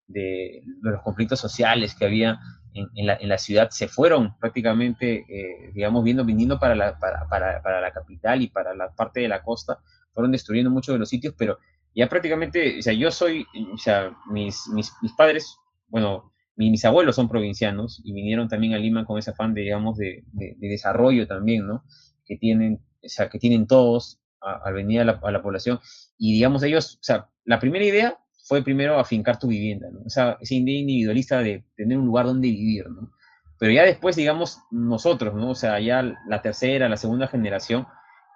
de los conflictos sociales que había en, la, en, la, ciudad, se fueron prácticamente, eh, digamos, viendo, viniendo para la, para, para, para la capital y para la parte de la costa, fueron destruyendo muchos de los sitios, pero ya prácticamente, o sea, yo soy, o sea, mis, mis, mis padres, bueno, mis abuelos son provincianos y vinieron también a Lima con ese afán de, digamos, de, de, desarrollo también, ¿no? Que tienen, o sea, que tienen todos, al venir a la, población. Y digamos, ellos, o sea, la primera idea fue primero afincar tu vivienda, ¿no? Esa, esa idea individualista de tener un lugar donde vivir, ¿no? Pero ya después, digamos, nosotros, ¿no? O sea, ya la tercera, la segunda generación,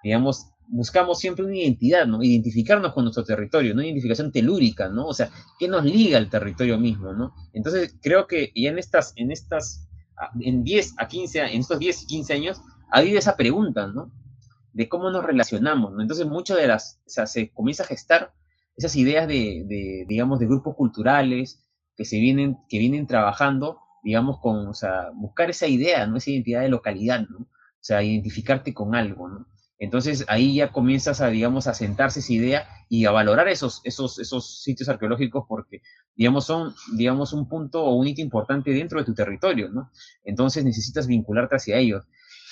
digamos, buscamos siempre una identidad, ¿no? Identificarnos con nuestro territorio, ¿no? Identificación telúrica, ¿no? O sea, ¿qué nos liga al territorio mismo, ¿no? Entonces, creo que ya en estas, en estas, en 10 a 15, en estos 10 y 15 años, ha habido esa pregunta, ¿no? De cómo nos relacionamos, ¿no? Entonces, muchas de las, o sea, se comienza a gestar esas ideas de, de, digamos, de grupos culturales que se vienen, que vienen trabajando, digamos, con, o sea, buscar esa idea, ¿no? Esa identidad de localidad, ¿no? O sea, identificarte con algo, ¿no? Entonces ahí ya comienzas a, digamos, a sentarse esa idea y a valorar esos, esos, esos sitios arqueológicos porque, digamos, son, digamos, un punto o un hito importante dentro de tu territorio, ¿no? Entonces necesitas vincularte hacia ellos.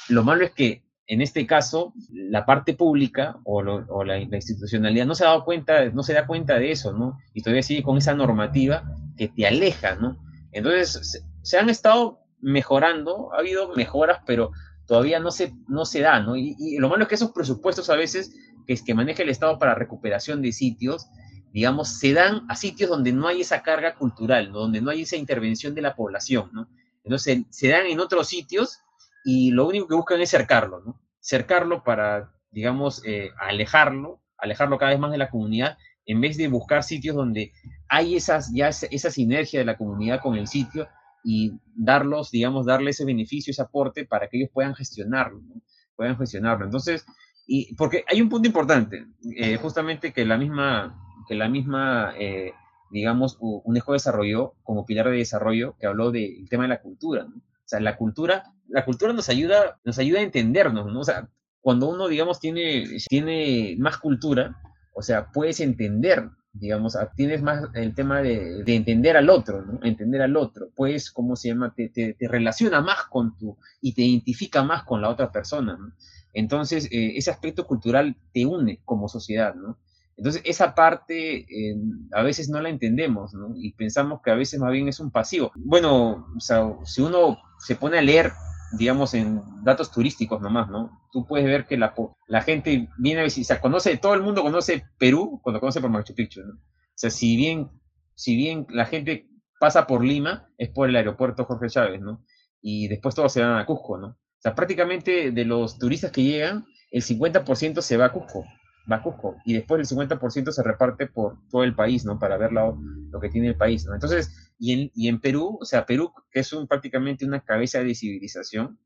Lo malo es que en este caso, la parte pública o, la, institucionalidad no se ha dado cuenta, no se da cuenta de eso, ¿no? Y todavía sigue con esa normativa que te aleja, ¿no? Entonces, se, se han estado mejorando, ha habido mejoras, pero todavía no se, no se da, ¿no? Y, lo malo es que esos presupuestos a veces que, es que maneja el Estado para recuperación de sitios, digamos, se dan a sitios donde no hay esa carga cultural, ¿no? donde no hay esa intervención de la población, ¿no? Entonces, se dan en otros sitios y lo único que buscan es cercarlo, ¿no? Cercarlo para, digamos, eh, alejarlo, alejarlo cada vez más de la comunidad, en vez de buscar sitios donde hay esas, ya esa sinergia de la comunidad con el sitio y darlos, digamos, darle ese beneficio, ese aporte para que ellos puedan gestionarlo, ¿no? puedan gestionarlo. Entonces, y porque hay un punto importante, eh, justamente que la misma, que la misma eh, digamos, UNESCO desarrolló como pilar de desarrollo que habló del tema de la cultura, ¿no? O sea, la cultura, la cultura nos ayuda, nos ayuda a entendernos, ¿no? O sea, cuando uno, digamos, tiene, tiene más cultura, o sea, puedes entender, digamos, tienes más el tema de, de entender al otro. Entender al otro, pues, ¿cómo se llama? Te, te, te, relaciona más con tu, y te identifica más con la otra persona. Entonces, eh, ese aspecto cultural te une como sociedad, ¿no? Entonces, esa parte eh, a veces no la entendemos. Y pensamos que a veces más bien es un pasivo. Bueno, si uno se pone a leer, digamos, en datos turísticos nomás, ¿no? Tú puedes ver que la, la gente viene a visitar, o sea, conoce, todo el mundo conoce Perú cuando conoce por Machu Picchu, ¿no? O sea, si bien, si bien la gente pasa por Lima, es por el aeropuerto Jorge Chávez, ¿no? Y después todos se van a Cusco, ¿no? O sea, prácticamente de los turistas que llegan, el 50% se va a Cusco va a Cusco y después el 50% se reparte por todo el país, ¿no? Para ver lo, lo que tiene el país, ¿no? Entonces, y en, y en Perú, o sea, Perú, que es un, prácticamente una cabeza de civilización,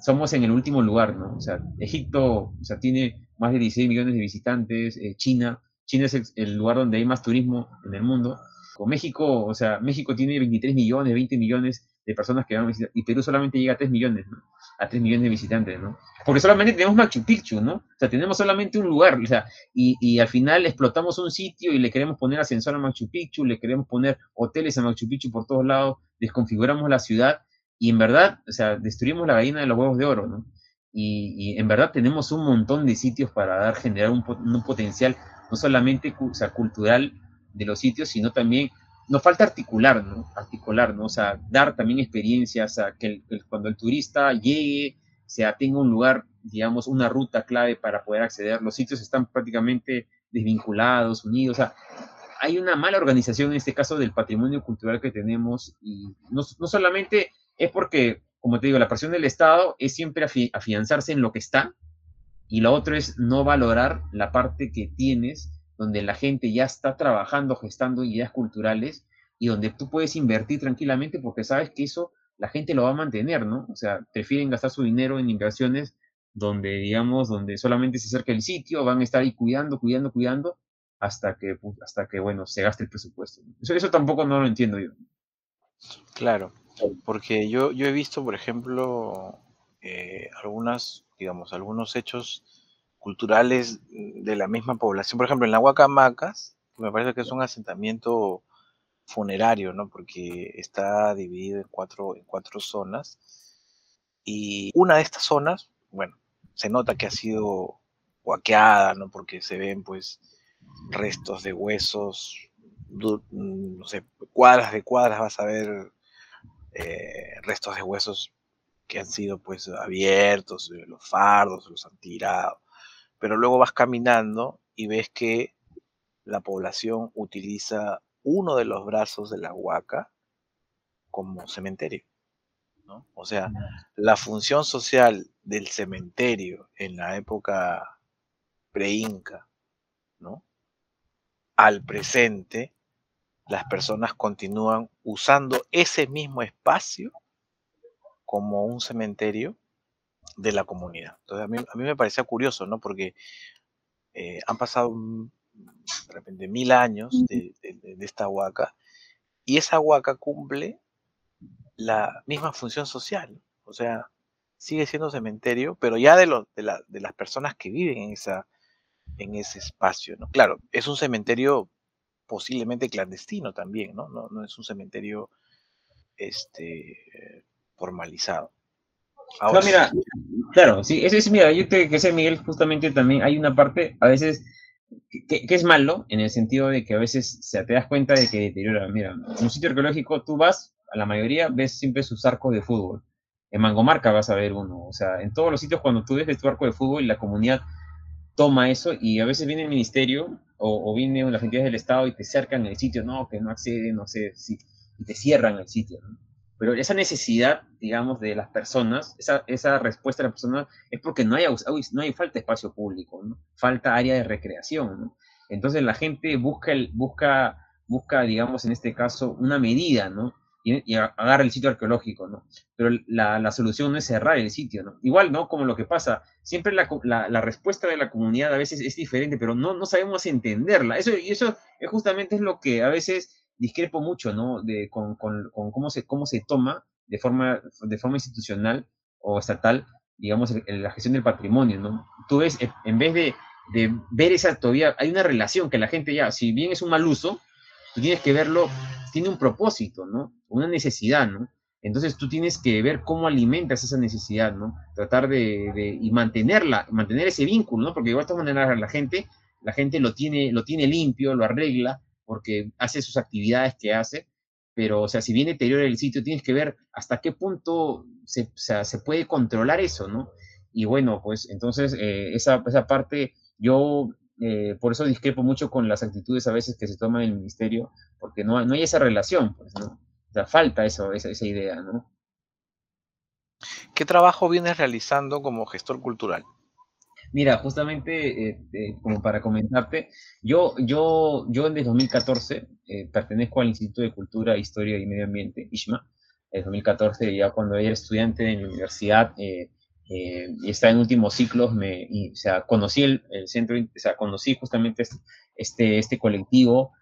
somos en el último lugar, ¿no? O sea, Egipto, o sea, tiene más de 16 millones de visitantes, eh, China, China es el, el, lugar donde hay más turismo en el mundo, con México, o sea, México tiene 23 millones, 20 millones de personas que van a visitar, y Perú solamente llega a 3 millones, ¿no? A 3 millones de visitantes, ¿no? Porque solamente tenemos Machu Picchu, ¿no? O sea, tenemos solamente un lugar, o sea, y, y, al final explotamos un sitio y le queremos poner ascensor a Machu Picchu, le queremos poner hoteles a Machu Picchu por todos lados, desconfiguramos la ciudad, y en verdad, o sea, destruimos la gallina de los huevos de oro, ¿no? Y, y en verdad tenemos un montón de sitios para dar, generar un, un potencial, no solamente o sea, cultural de los sitios, sino también nos falta articular, ¿no? Articular, ¿no? O sea, dar también experiencias, a que cuando el turista llegue, sea, tenga un lugar, digamos, una ruta clave para poder acceder. Los sitios están prácticamente desvinculados, unidos. O sea, hay una mala organización en este caso del patrimonio cultural que tenemos y no, no solamente es porque, como te digo, la presión del Estado es siempre afi afianzarse en lo que está y lo otro es no valorar la parte que tienes donde la gente ya está trabajando, gestando ideas culturales y donde tú puedes invertir tranquilamente porque sabes que eso la gente lo va a mantener, ¿no? O sea, prefieren gastar su dinero en inversiones donde, digamos, donde solamente se acerca el sitio, van a estar ahí cuidando, cuidando, cuidando, hasta que, hasta que bueno, se gaste el presupuesto. Eso, eso tampoco no lo entiendo yo. Claro, porque yo, yo he visto, por ejemplo, eh, algunas, digamos, algunos hechos culturales de la misma población. Por ejemplo, en la Huacamacas, me parece que es un asentamiento funerario, ¿no? Porque está dividido en cuatro, en cuatro zonas. Y una de estas zonas, bueno, se nota que ha sido huaqueada, ¿no? Porque se ven, pues, restos de huesos, no sé, cuadras de cuadras vas a ver eh, restos de huesos que han sido, pues, abiertos, los fardos, los han tirado pero luego vas caminando y ves que la población utiliza uno de los brazos de la huaca como cementerio. O sea, la función social del cementerio en la época pre-inca, ¿no? Al presente, las personas continúan usando ese mismo espacio como un cementerio de la comunidad. Entonces, a mí, a mí me parecía curioso, ¿no? Porque eh, han pasado de repente mil años de, de esta huaca y esa huaca cumple la misma función social. O sea, sigue siendo cementerio, pero ya de, de, de las personas que viven en, esa, en ese espacio. ¿no? Claro, es un cementerio posiblemente clandestino también, ¿no? No, no es un cementerio este, formalizado. No, mira, claro, sí, ese es, mira, yo te que sé, Miguel, justamente también hay una parte, a veces, que, que, es malo, en el sentido de que a veces se te das cuenta de que deteriora. Mira, en un sitio arqueológico tú vas, a la mayoría ves siempre sus arcos de fútbol. En Mangomarca vas a ver uno. O sea, en todos los sitios cuando tú ves tu arco de fútbol, la comunidad toma eso y a veces viene el ministerio o, o viene las entidades del Estado y te cercan el sitio, no, que no accede, no sé, si, y te cierran el sitio. ¿no? Pero esa necesidad, digamos, de las personas, esa, esa respuesta de las personas es porque no hay, no hay falta de espacio público, ¿no? falta área de recreación. Entonces la gente busca, el, busca, busca, digamos, en este caso, una medida, ¿no? y, agarra el sitio arqueológico, ¿no? Pero la, la, solución no es cerrar el sitio, ¿no? Igual, ¿no? Como lo que pasa, siempre la, la, la, respuesta de la comunidad a veces es diferente, pero no, no sabemos entenderla. Eso, y eso es justamente es lo que a veces discrepo mucho, ¿no? De, con, con, con cómo, se, cómo se toma de forma, de forma institucional o estatal, digamos, la gestión del patrimonio, ¿no? Tú ves, en vez de, de ver esa todavía, hay una relación que la gente ya, si bien es un mal uso, tú tienes que verlo, tiene un propósito, ¿no? Una necesidad, ¿no? Entonces tú tienes que ver cómo alimentas esa necesidad, ¿no? Tratar de, de y mantenerla, mantener ese vínculo, ¿no? Porque de todas maneras la gente, la gente lo tiene, lo tiene limpio, lo arregla, porque hace sus actividades que hace, pero, o sea, si viene deteriora el sitio, tienes que ver hasta qué punto se, o sea, se puede controlar eso, ¿no? Y bueno, pues entonces eh, esa, esa parte yo eh, por eso discrepo mucho con las actitudes a veces que se toman en el ministerio, porque no, no hay esa relación, pues, ¿no? O sea, falta esa, esa idea, ¿no? ¿Qué trabajo vienes realizando como gestor cultural? Mira, justamente, eh, eh, como para comentarte, yo, yo, yo desde 2014 eh, pertenezco al Instituto de Cultura, Historia y Medio Ambiente, ISMA. En 2014, ya cuando era estudiante en la universidad, y está en últimos ciclos, me, y, o sea, conocí el, el, centro, o sea, conocí justamente este, este colectivo,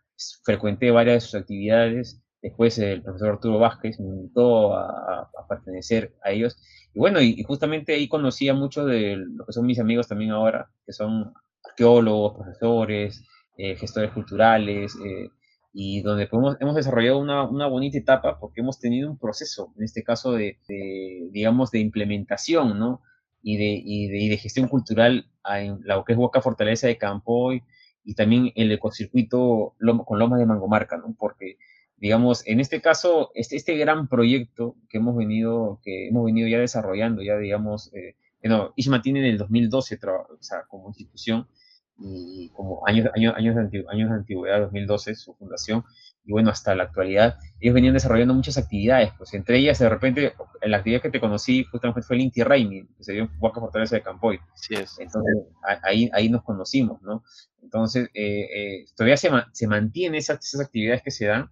frecuenté varias de sus actividades, después el profesor Arturo Vázquez me invitó a, a pertenecer a ellos, y bueno, y, y, justamente ahí conocí a muchos de lo que son mis amigos también ahora, que son arqueólogos, profesores, eh, gestores culturales, eh, y donde podemos, hemos desarrollado una, una, bonita etapa porque hemos tenido un proceso, en este caso de, de digamos, de implementación, ¿no? Y de, y de, y de gestión cultural en la que es Huaca Fortaleza de Campoy y también el ecocircuito con Lomas de Mangomarca, ¿no? Porque, digamos, en este caso, este, este gran proyecto que hemos venido, que hemos venido ya desarrollando, ya digamos, eh, bueno, Isma tiene en el 2012, o sea, como institución, y como años, años, años, de, antigüedad, años de antigüedad, 2012, su fundación, y bueno, hasta la actualidad, ellos venían desarrollando muchas actividades, pues entre ellas, de repente, la actividad que te conocí justamente fue el Inti Raimi, que se dio en Huaca Fortaleza de Campoy. Sí es. Entonces, ahí, ahí nos conocimos, ¿no? Entonces, eh, eh, todavía se, se mantiene esas, esas actividades que se dan,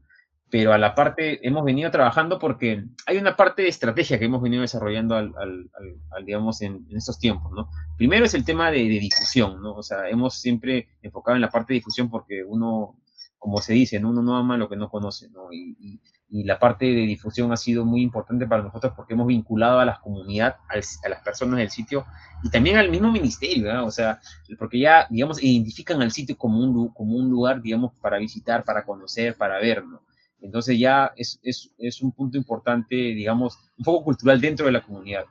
pero a la parte hemos venido trabajando porque hay una parte de estrategia que hemos venido desarrollando al, al, al, digamos, en, en, estos tiempos, ¿no? Primero es el tema de, de, difusión, ¿no? O sea, hemos siempre enfocado en la parte de difusión porque uno, como se dice, ¿no? uno no ama lo que no conoce, ¿no? Y, y, y, la parte de difusión ha sido muy importante para nosotros porque hemos vinculado a la comunidad, a las personas del sitio y también al mismo ministerio, ¿no? O sea, porque ya, digamos, identifican al sitio como un, como un lugar, digamos, para visitar, para conocer, para ver, ¿no? Entonces ya es, es, es, un punto importante, digamos, un poco cultural dentro de la comunidad.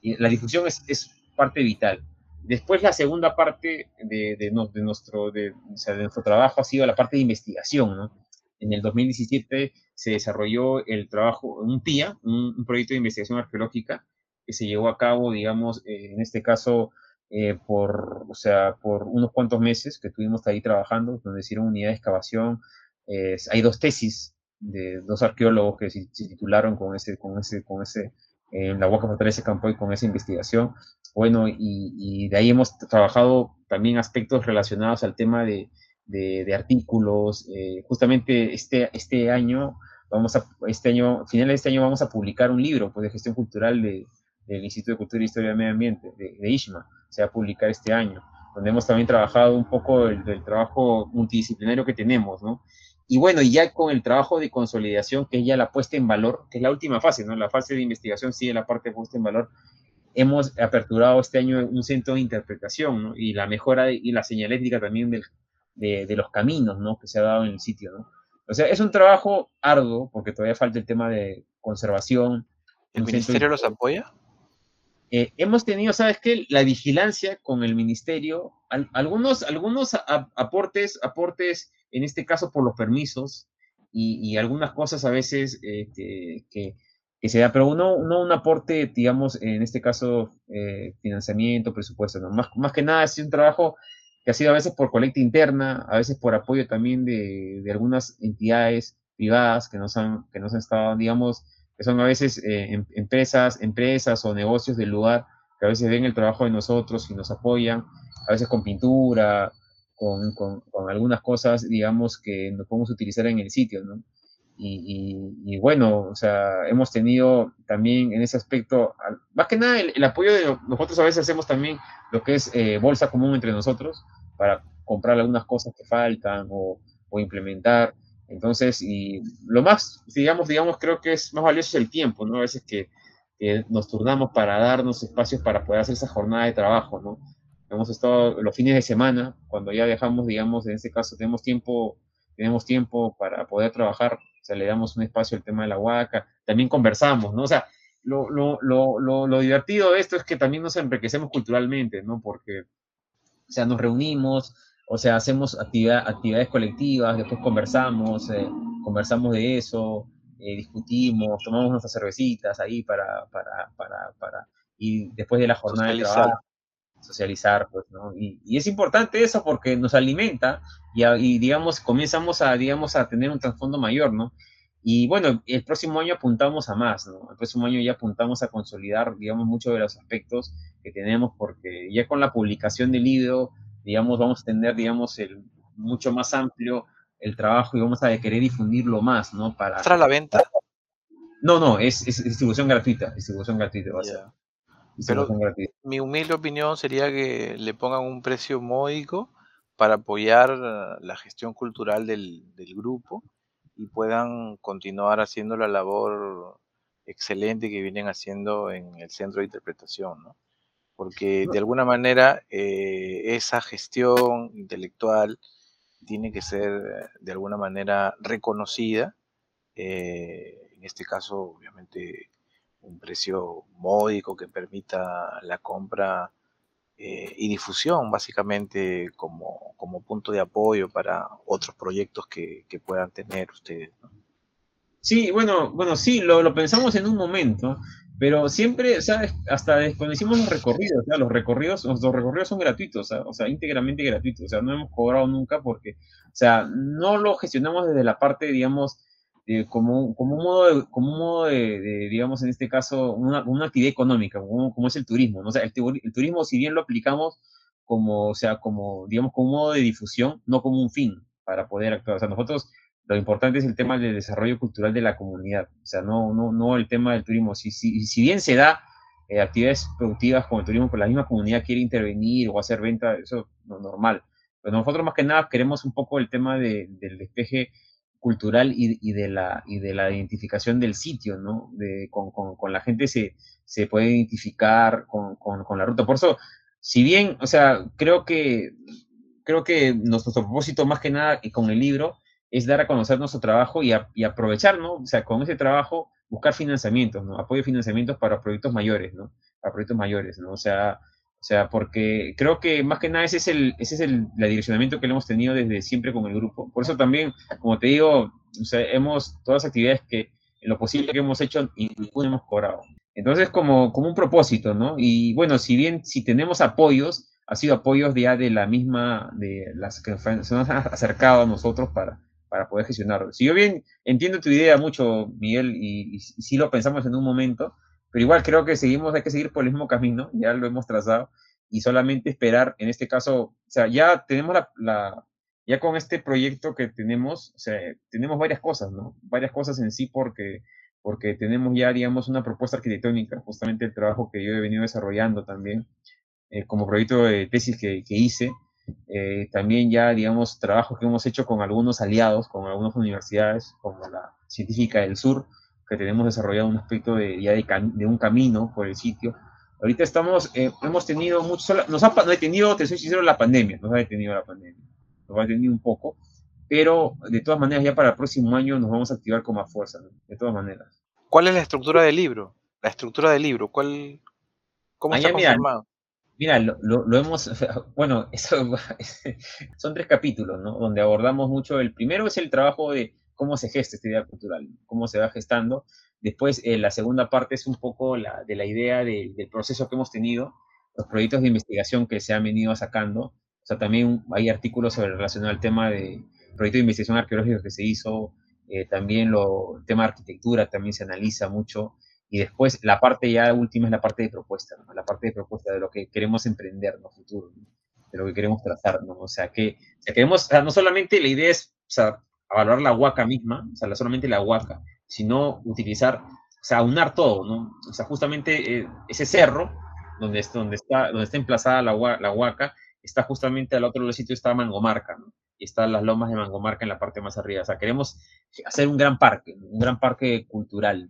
Y la difusión es, es parte vital. Después la segunda parte de, de, no, de nuestro, de, o sea, de, nuestro trabajo ha sido la parte de investigación. ¿no? En el 2017 se desarrolló el trabajo, un PIA, un, un proyecto de investigación arqueológica, que se llevó a cabo, digamos, eh, en este caso, eh, por, o sea, por unos cuantos meses que estuvimos ahí trabajando, donde hicieron unidad de excavación. hay dos tesis de dos arqueólogos que se, titularon con ese, con ese, con ese, en la Huaca Fortaleza Campo y con esa investigación. Bueno, y, y, de ahí hemos trabajado también aspectos relacionados al tema de, de, artículos. Eh, justamente este, este año, vamos a, este año, final de este año vamos a publicar un libro pues, de gestión cultural de, del Instituto de Cultura e Historia del Medio Ambiente, de, de, se va a publicar este año, donde hemos también trabajado un poco del, del trabajo multidisciplinario que tenemos, ¿no? Y bueno, y ya con el trabajo de consolidación, que es ya la puesta en valor, que es la última fase, ¿no? La fase de investigación sigue la parte de puesta en valor. Hemos aperturado este año un centro de interpretación, ¿no? Y la mejora y la señalética también del, de, los caminos, ¿no? Que se ha dado en el sitio, ¿no? O sea, es un trabajo arduo porque todavía falta el tema de conservación. ¿El ministerio los apoya? Eh, hemos tenido, ¿sabes qué? La vigilancia con el ministerio, algunos, algunos aportes, aportes, en este caso por los permisos y, algunas cosas a veces eh, que, que, se da, pero no, no un aporte, digamos, en este caso, eh, financiamiento, presupuesto, ¿no? Más, más que nada es un trabajo que ha sido a veces por colecta interna, a veces por apoyo también de, de algunas entidades privadas que nos han, que nos han estado, digamos, que son a veces eh, em, empresas, empresas o negocios del lugar que a veces ven el trabajo de nosotros y nos apoyan, a veces con pintura, con, con, con algunas cosas, digamos, que nos podemos utilizar en el sitio, ¿no? Y, y, bueno, o sea, hemos tenido también en ese aspecto, más que nada el, apoyo de nosotros a veces hacemos también lo que es eh, bolsa común entre nosotros para comprar algunas cosas que faltan o, o, implementar. Entonces, y lo más, digamos, digamos, creo que es más valioso el tiempo, ¿no? A veces que, que nos turnamos para darnos espacios para poder hacer esa jornada de trabajo, ¿no? Hemos estado los fines de semana, cuando ya dejamos, digamos, en este caso tenemos tiempo, tenemos tiempo para poder trabajar o sea, le damos un espacio al tema de la huaca, también conversamos, ¿no? O sea, lo, lo, lo, lo, divertido de esto es que también nos enriquecemos culturalmente, ¿no? Porque, o sea, nos reunimos, o sea, hacemos actividad, actividades colectivas, después conversamos, eh, conversamos de eso, eh, discutimos, tomamos nuestras cervecitas ahí para, para, para, para, y después de la jornada de trabajo, socializar, pues, ¿no? Y, y, es importante eso porque nos alimenta y, y, digamos, comenzamos a, digamos, a tener un trasfondo mayor, ¿no? Y bueno, el próximo año apuntamos a más, ¿no? El próximo año ya apuntamos a consolidar, digamos, muchos de los aspectos que tenemos porque ya con la publicación del libro, digamos, vamos a tener, digamos, el mucho más amplio el trabajo y vamos a querer difundirlo más, ¿no? Para... ¿Para la venta? No, no, es, es distribución gratuita, distribución gratuita va a ser. Pero mi humilde opinión sería que le pongan un precio módico para apoyar la gestión cultural del, grupo y puedan continuar haciendo la labor excelente que vienen haciendo en el centro de interpretación, ¿no? Porque de alguna manera eh, esa gestión intelectual tiene que ser de alguna manera reconocida, eh, en este caso obviamente un precio módico que permita la compra eh, y difusión, básicamente como, como, punto de apoyo para otros proyectos que, que puedan tener ustedes. Sí, bueno, bueno, sí, lo, lo, pensamos en un momento, pero siempre, ¿sabes? Hasta cuando hicimos los recorridos, los recorridos, los recorridos son gratuitos, o sea, íntegramente gratuitos, o sea, no hemos cobrado nunca porque, o sea, no lo gestionamos desde la parte, digamos, eh, como, como un modo, de, como un modo de, digamos, en este caso, una, una actividad económica, como, como, es el turismo. ¿no? O sea, el, el, turismo, si bien lo aplicamos como, o sea, como, digamos, como un modo de difusión, no como un fin para poder actuar. O sea, nosotros, lo importante es el tema del desarrollo cultural de la comunidad. O sea, no, no, no el tema del turismo. Si, si, si bien se da eh, actividades productivas como el turismo, pero la misma comunidad quiere intervenir o hacer venta, eso es normal. Pero nosotros más que nada queremos un poco el tema de, del despeje cultural y, y, de la, y de la identificación del sitio, ¿no? De, con, con, con la gente se, se puede identificar con, con, la ruta. Por eso, si bien, o sea, creo que, creo que nuestro propósito más que nada con el libro es dar a conocer nuestro trabajo y, y aprovechar, ¿no? O sea, con ese trabajo buscar financiamientos, ¿no? Apoyo de financiamientos para proyectos mayores, ¿no? Para proyectos mayores, ¿no? O sea, o sea, porque creo que más que nada ese es el, ese es el, direccionamiento que le hemos tenido desde siempre con el grupo. Por eso también, como te digo, o sea, hemos, todas las actividades que, lo posible que hemos hecho, y hemos cobrado. Entonces, como, como un propósito, ¿no? Y bueno, si bien si tenemos apoyos, ha sido apoyos ya de la misma, de las que se han acercado a nosotros para, para poder gestionarlo. Si yo bien entiendo tu idea mucho, Miguel, y, y, sí lo pensamos en un momento, pero igual creo que seguimos, hay que seguir por el mismo camino, ya lo hemos trazado, y solamente esperar, en este caso, o sea, ya tenemos la, la ya con este proyecto que tenemos, o sea, tenemos varias cosas, ¿no? Varias cosas en sí porque porque tenemos ya, digamos, una propuesta arquitectónica, justamente el trabajo que yo he venido desarrollando también, eh, como proyecto de tesis que, que hice, eh, también ya, digamos, trabajos que hemos hecho con algunos aliados, con algunas universidades, como la Científica del Sur, que tenemos desarrollado un aspecto de, ya de, de un camino por el sitio. Ahorita estamos, eh, hemos tenido mucho, nos ha detenido, te soy sincero, la pandemia, nos ha detenido la pandemia, nos ha detenido un poco, pero de todas maneras ya para el próximo año nos vamos a activar con más fuerza, ¿no? de todas maneras. ¿Cuál es la estructura del libro? La estructura del libro, ¿cuál, ¿cómo ah, está conformado? Mira, lo, lo, hemos, bueno, eso, son tres capítulos, ¿no? Donde abordamos mucho, el primero es el trabajo de cómo se gesta esta idea cultural, cómo se va gestando. Después, eh, la segunda parte es un poco la, de la idea del proceso que hemos tenido, los proyectos de investigación que se han venido sacando. O sea, también hay artículos sobre relacionado al tema de, proyecto de investigación arqueológica que se hizo, eh, también lo, el tema de arquitectura también se analiza mucho, y después la parte ya última es la parte de propuesta, la parte de propuesta de lo que queremos emprender en el futuro, de lo que queremos trazar, ¿no? o sea, que queremos, no solamente la idea es o sea, valorar la huaca misma, o sea, solamente la huaca, sino utilizar, o sea, aunar todo, ¿no? O sea, justamente eh, ese cerro donde, donde, está, donde está emplazada la, huaca, está justamente al otro lado del sitio está Mangomarca, ¿no? y están las lomas de Mangomarca en la parte más arriba. O sea, queremos hacer un gran parque, un gran parque cultural,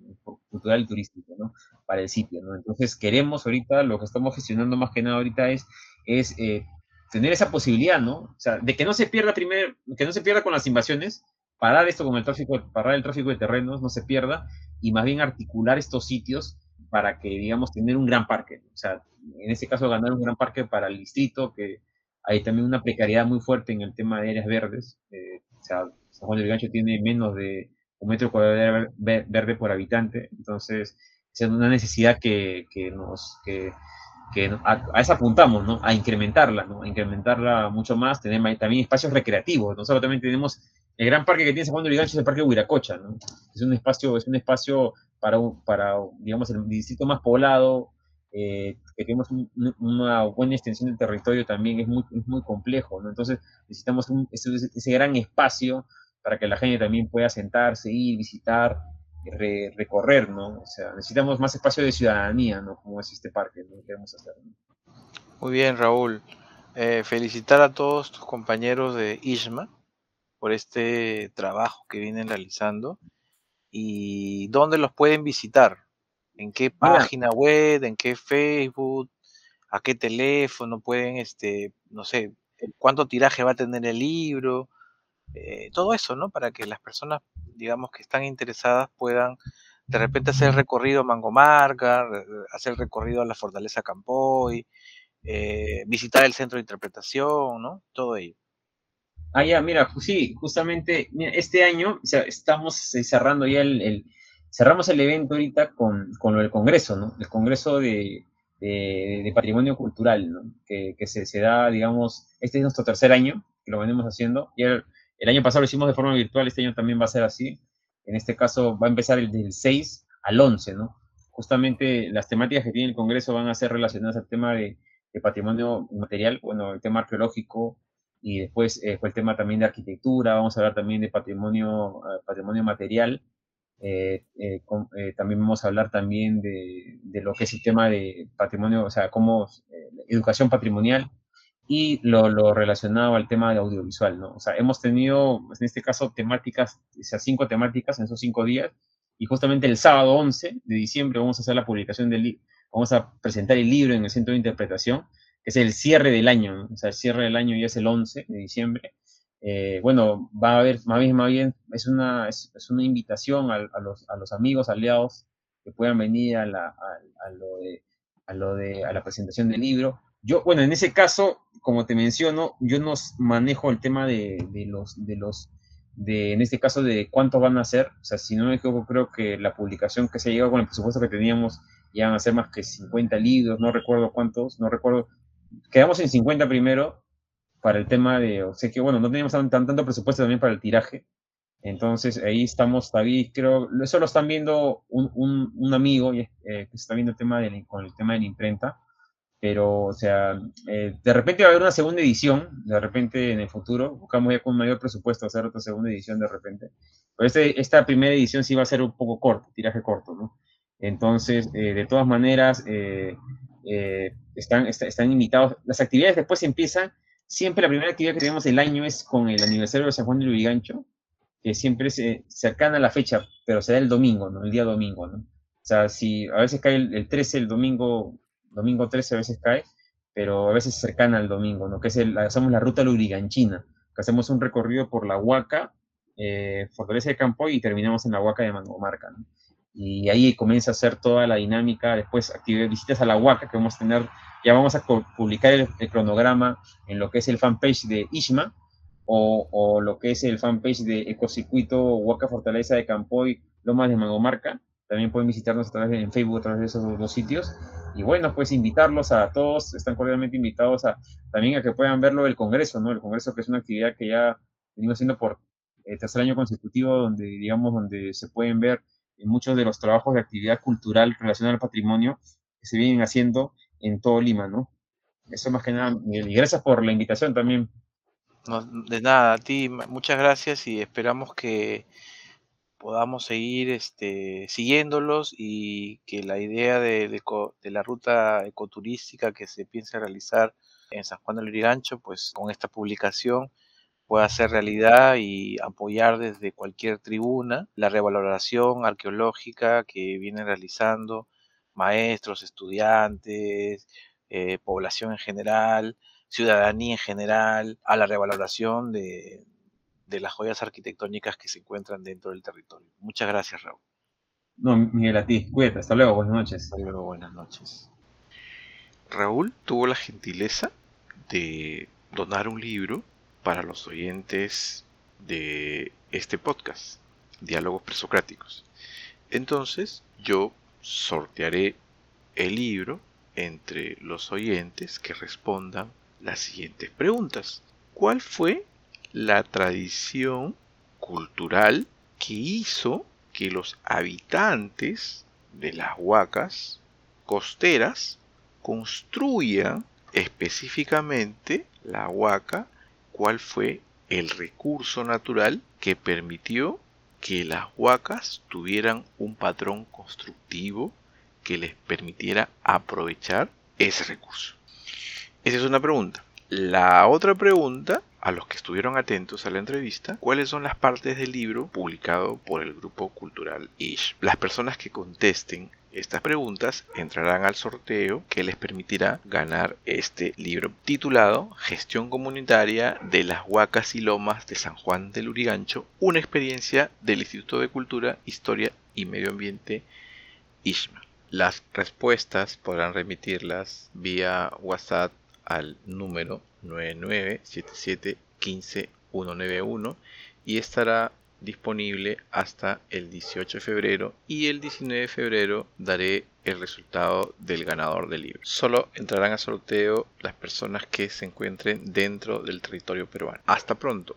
cultural y turístico, ¿no? Para el sitio, ¿no? Entonces queremos ahorita, lo que estamos gestionando más que nada ahorita es, es eh, tener esa posibilidad, ¿no? O sea, de que no se pierda primero, que no se pierda con las invasiones, parar esto con el tráfico, parar el tráfico de terrenos, no se pierda, y más bien articular estos sitios para que, digamos, tener un gran parque. O sea, en este caso, ganar un gran parque para el distrito, que hay también una precariedad muy fuerte en el tema de áreas verdes. Eh, o sea, San Juan del Gancho tiene menos de un metro cuadrado verde por habitante, entonces es una necesidad que, que nos que, que a, a, esa apuntamos, ¿no? A incrementarla, ¿no? A incrementarla mucho más, tener también espacios recreativos. Nosotros también tenemos el gran parque que tiene San Juan del Gancho es el Parque Huiracocha, ¿no? Es un espacio, es un espacio para, para digamos, el distrito más poblado, eh, que tenemos una buena extensión de territorio también es muy, es muy complejo, ¿no? Entonces necesitamos ese, gran espacio para que la gente también pueda sentarse, ir, visitar, recorrer, ¿no? O sea, necesitamos más espacio de ciudadanía, ¿no? Como es este parque, ¿no? Queremos hacer, Muy bien, Raúl. Eh, felicitar a todos tus compañeros de ISMA por este trabajo que vienen realizando y dónde los pueden visitar en qué página web, en qué Facebook, a qué teléfono pueden, este, no sé, cuánto tiraje va a tener el libro, eh, todo eso, ¿no? Para que las personas, digamos, que están interesadas puedan de repente hacer el recorrido a Mangomarca, hacer el recorrido a la Fortaleza Campoy, eh, visitar el centro de interpretación, ¿no? Todo ello. Ah, ya, mira, sí, justamente este año estamos cerrando ya el cerramos el evento ahorita con, con el Congreso, ¿no? El Congreso de, de, Patrimonio Cultural, ¿no? Que, que se, se, da, digamos, este es nuestro tercer año que lo venimos haciendo. Y el, el, año pasado lo hicimos de forma virtual, este año también va a ser así. En este caso va a empezar el del 6 al 11, ¿no? Justamente las temáticas que tiene el Congreso van a ser relacionadas al tema de, patrimonio material, bueno, el tema arqueológico, y después eh, el tema también de arquitectura, vamos a hablar también de patrimonio, uh, patrimonio material, eh, eh, eh, también vamos a hablar también de, de, lo que es el tema de patrimonio, o sea, como educación patrimonial y lo, lo, relacionado al tema de audiovisual, ¿no? O sea, hemos tenido, en este caso, temáticas, o sea, cinco temáticas en esos cinco días y justamente el sábado 11 de diciembre vamos a hacer la publicación del vamos a presentar el libro en el centro de interpretación, que es el cierre del año, ¿no? o sea, el cierre del año ya es el 11 de diciembre eh, bueno, va a haber, más bien, más bien es, una, es, una invitación a, a, los, a los amigos aliados que puedan venir a, la, a, lo de, a lo de a la presentación del libro. Yo, bueno, en ese caso, como te menciono, yo no manejo el tema de, de los, de los, de, en este caso, de cuántos van a ser. O sea, si no me equivoco, creo que la publicación que se llegado con el presupuesto que teníamos iban a ser más que 50 libros, no recuerdo cuántos, no recuerdo. Quedamos en 50 primero para el tema de, o sea que bueno, no teníamos tan, tanto presupuesto también para el tiraje. Entonces ahí estamos, David, creo, eso lo están viendo un, un, un amigo eh, que está viendo el tema de, con el tema de la imprenta pero, o sea, eh, de repente va a haber una segunda edición, de repente en el futuro, buscamos ya con mayor presupuesto hacer otra segunda edición de repente. Pero este, esta primera edición sí va a ser un poco corto, tiraje corto, ¿no? Entonces, eh, de todas maneras, eh, están, están invitados. Las actividades después empiezan, siempre la primera actividad que tenemos del año es con el aniversario de San Juan de Lurigancho, que siempre es cercana a la fecha, pero se da el domingo, ¿no? El día domingo, ¿no? O sea, si a veces cae el, el 13, el domingo domingo 13 a veces cae, pero a veces cercana al domingo, ¿no? Que es el, hacemos la ruta luriganchina, que hacemos un recorrido por la Huaca, eh, Fortaleza de Campoy y terminamos en la Huaca de Mangomarca. Y ahí comienza a hacer toda la dinámica, después visitas a la Huaca que vamos a tener, ya vamos a publicar el, cronograma en lo que es el fanpage de Ishma, o, o, lo que es el fanpage de Ecocircuito Huaca Fortaleza de Campoy, Lomas de Mangomarca, también pueden visitarnos a través de en Facebook, a través de esos dos sitios. Y bueno, pues invitarlos a todos, están cordialmente invitados a también a que puedan verlo el Congreso, ¿no? El Congreso que es una actividad que ya venimos haciendo por el tercer año consecutivo, donde, digamos, donde se pueden ver muchos de los trabajos de actividad cultural relacionada al patrimonio que se vienen haciendo en todo Lima, ¿no? Eso más que nada, y gracias por la invitación también. No, de nada, a ti muchas gracias y esperamos que podamos seguir este, siguiéndolos y que la idea de, de, la ruta ecoturística que se piensa realizar en San Juan del Lurigancho, pues con esta publicación pueda ser realidad y apoyar desde cualquier tribuna la revaloración arqueológica que vienen realizando maestros, estudiantes, eh, población en general, ciudadanía en general, a la revaloración de, de las joyas arquitectónicas que se encuentran dentro del territorio. Muchas gracias, Raúl. No, Miguel, a ti. Cuídate. Hasta luego. Buenas noches. Hasta luego. Buenas noches. Raúl tuvo la gentileza de donar un libro para los oyentes de este podcast, Diálogos Presocráticos. Entonces, yo sortearé el libro entre los oyentes que respondan las siguientes preguntas. ¿Cuál fue la tradición cultural que hizo que los habitantes de las huacas costeras construyan específicamente la huaca, cuál fue el recurso natural que permitió que las huacas tuvieran un patrón constructivo que les permitiera aprovechar ese recurso. Esa es una pregunta. La otra pregunta a los que estuvieron atentos a la entrevista cuáles son las partes del libro publicado por el grupo cultural Ish. Las personas que contesten estas preguntas entrarán al sorteo que les permitirá ganar este libro titulado Gestión comunitaria de las huacas y lomas de San Juan del Urigancho, una experiencia del Instituto de Cultura, Historia y Medio Ambiente ISHMA. Las respuestas podrán remitirlas vía WhatsApp al número 9977 y estará disponible hasta el 18 de febrero y el 19 de febrero daré el resultado del ganador del libro. Solo entrarán a sorteo las personas que se encuentren dentro del territorio peruano. Hasta pronto.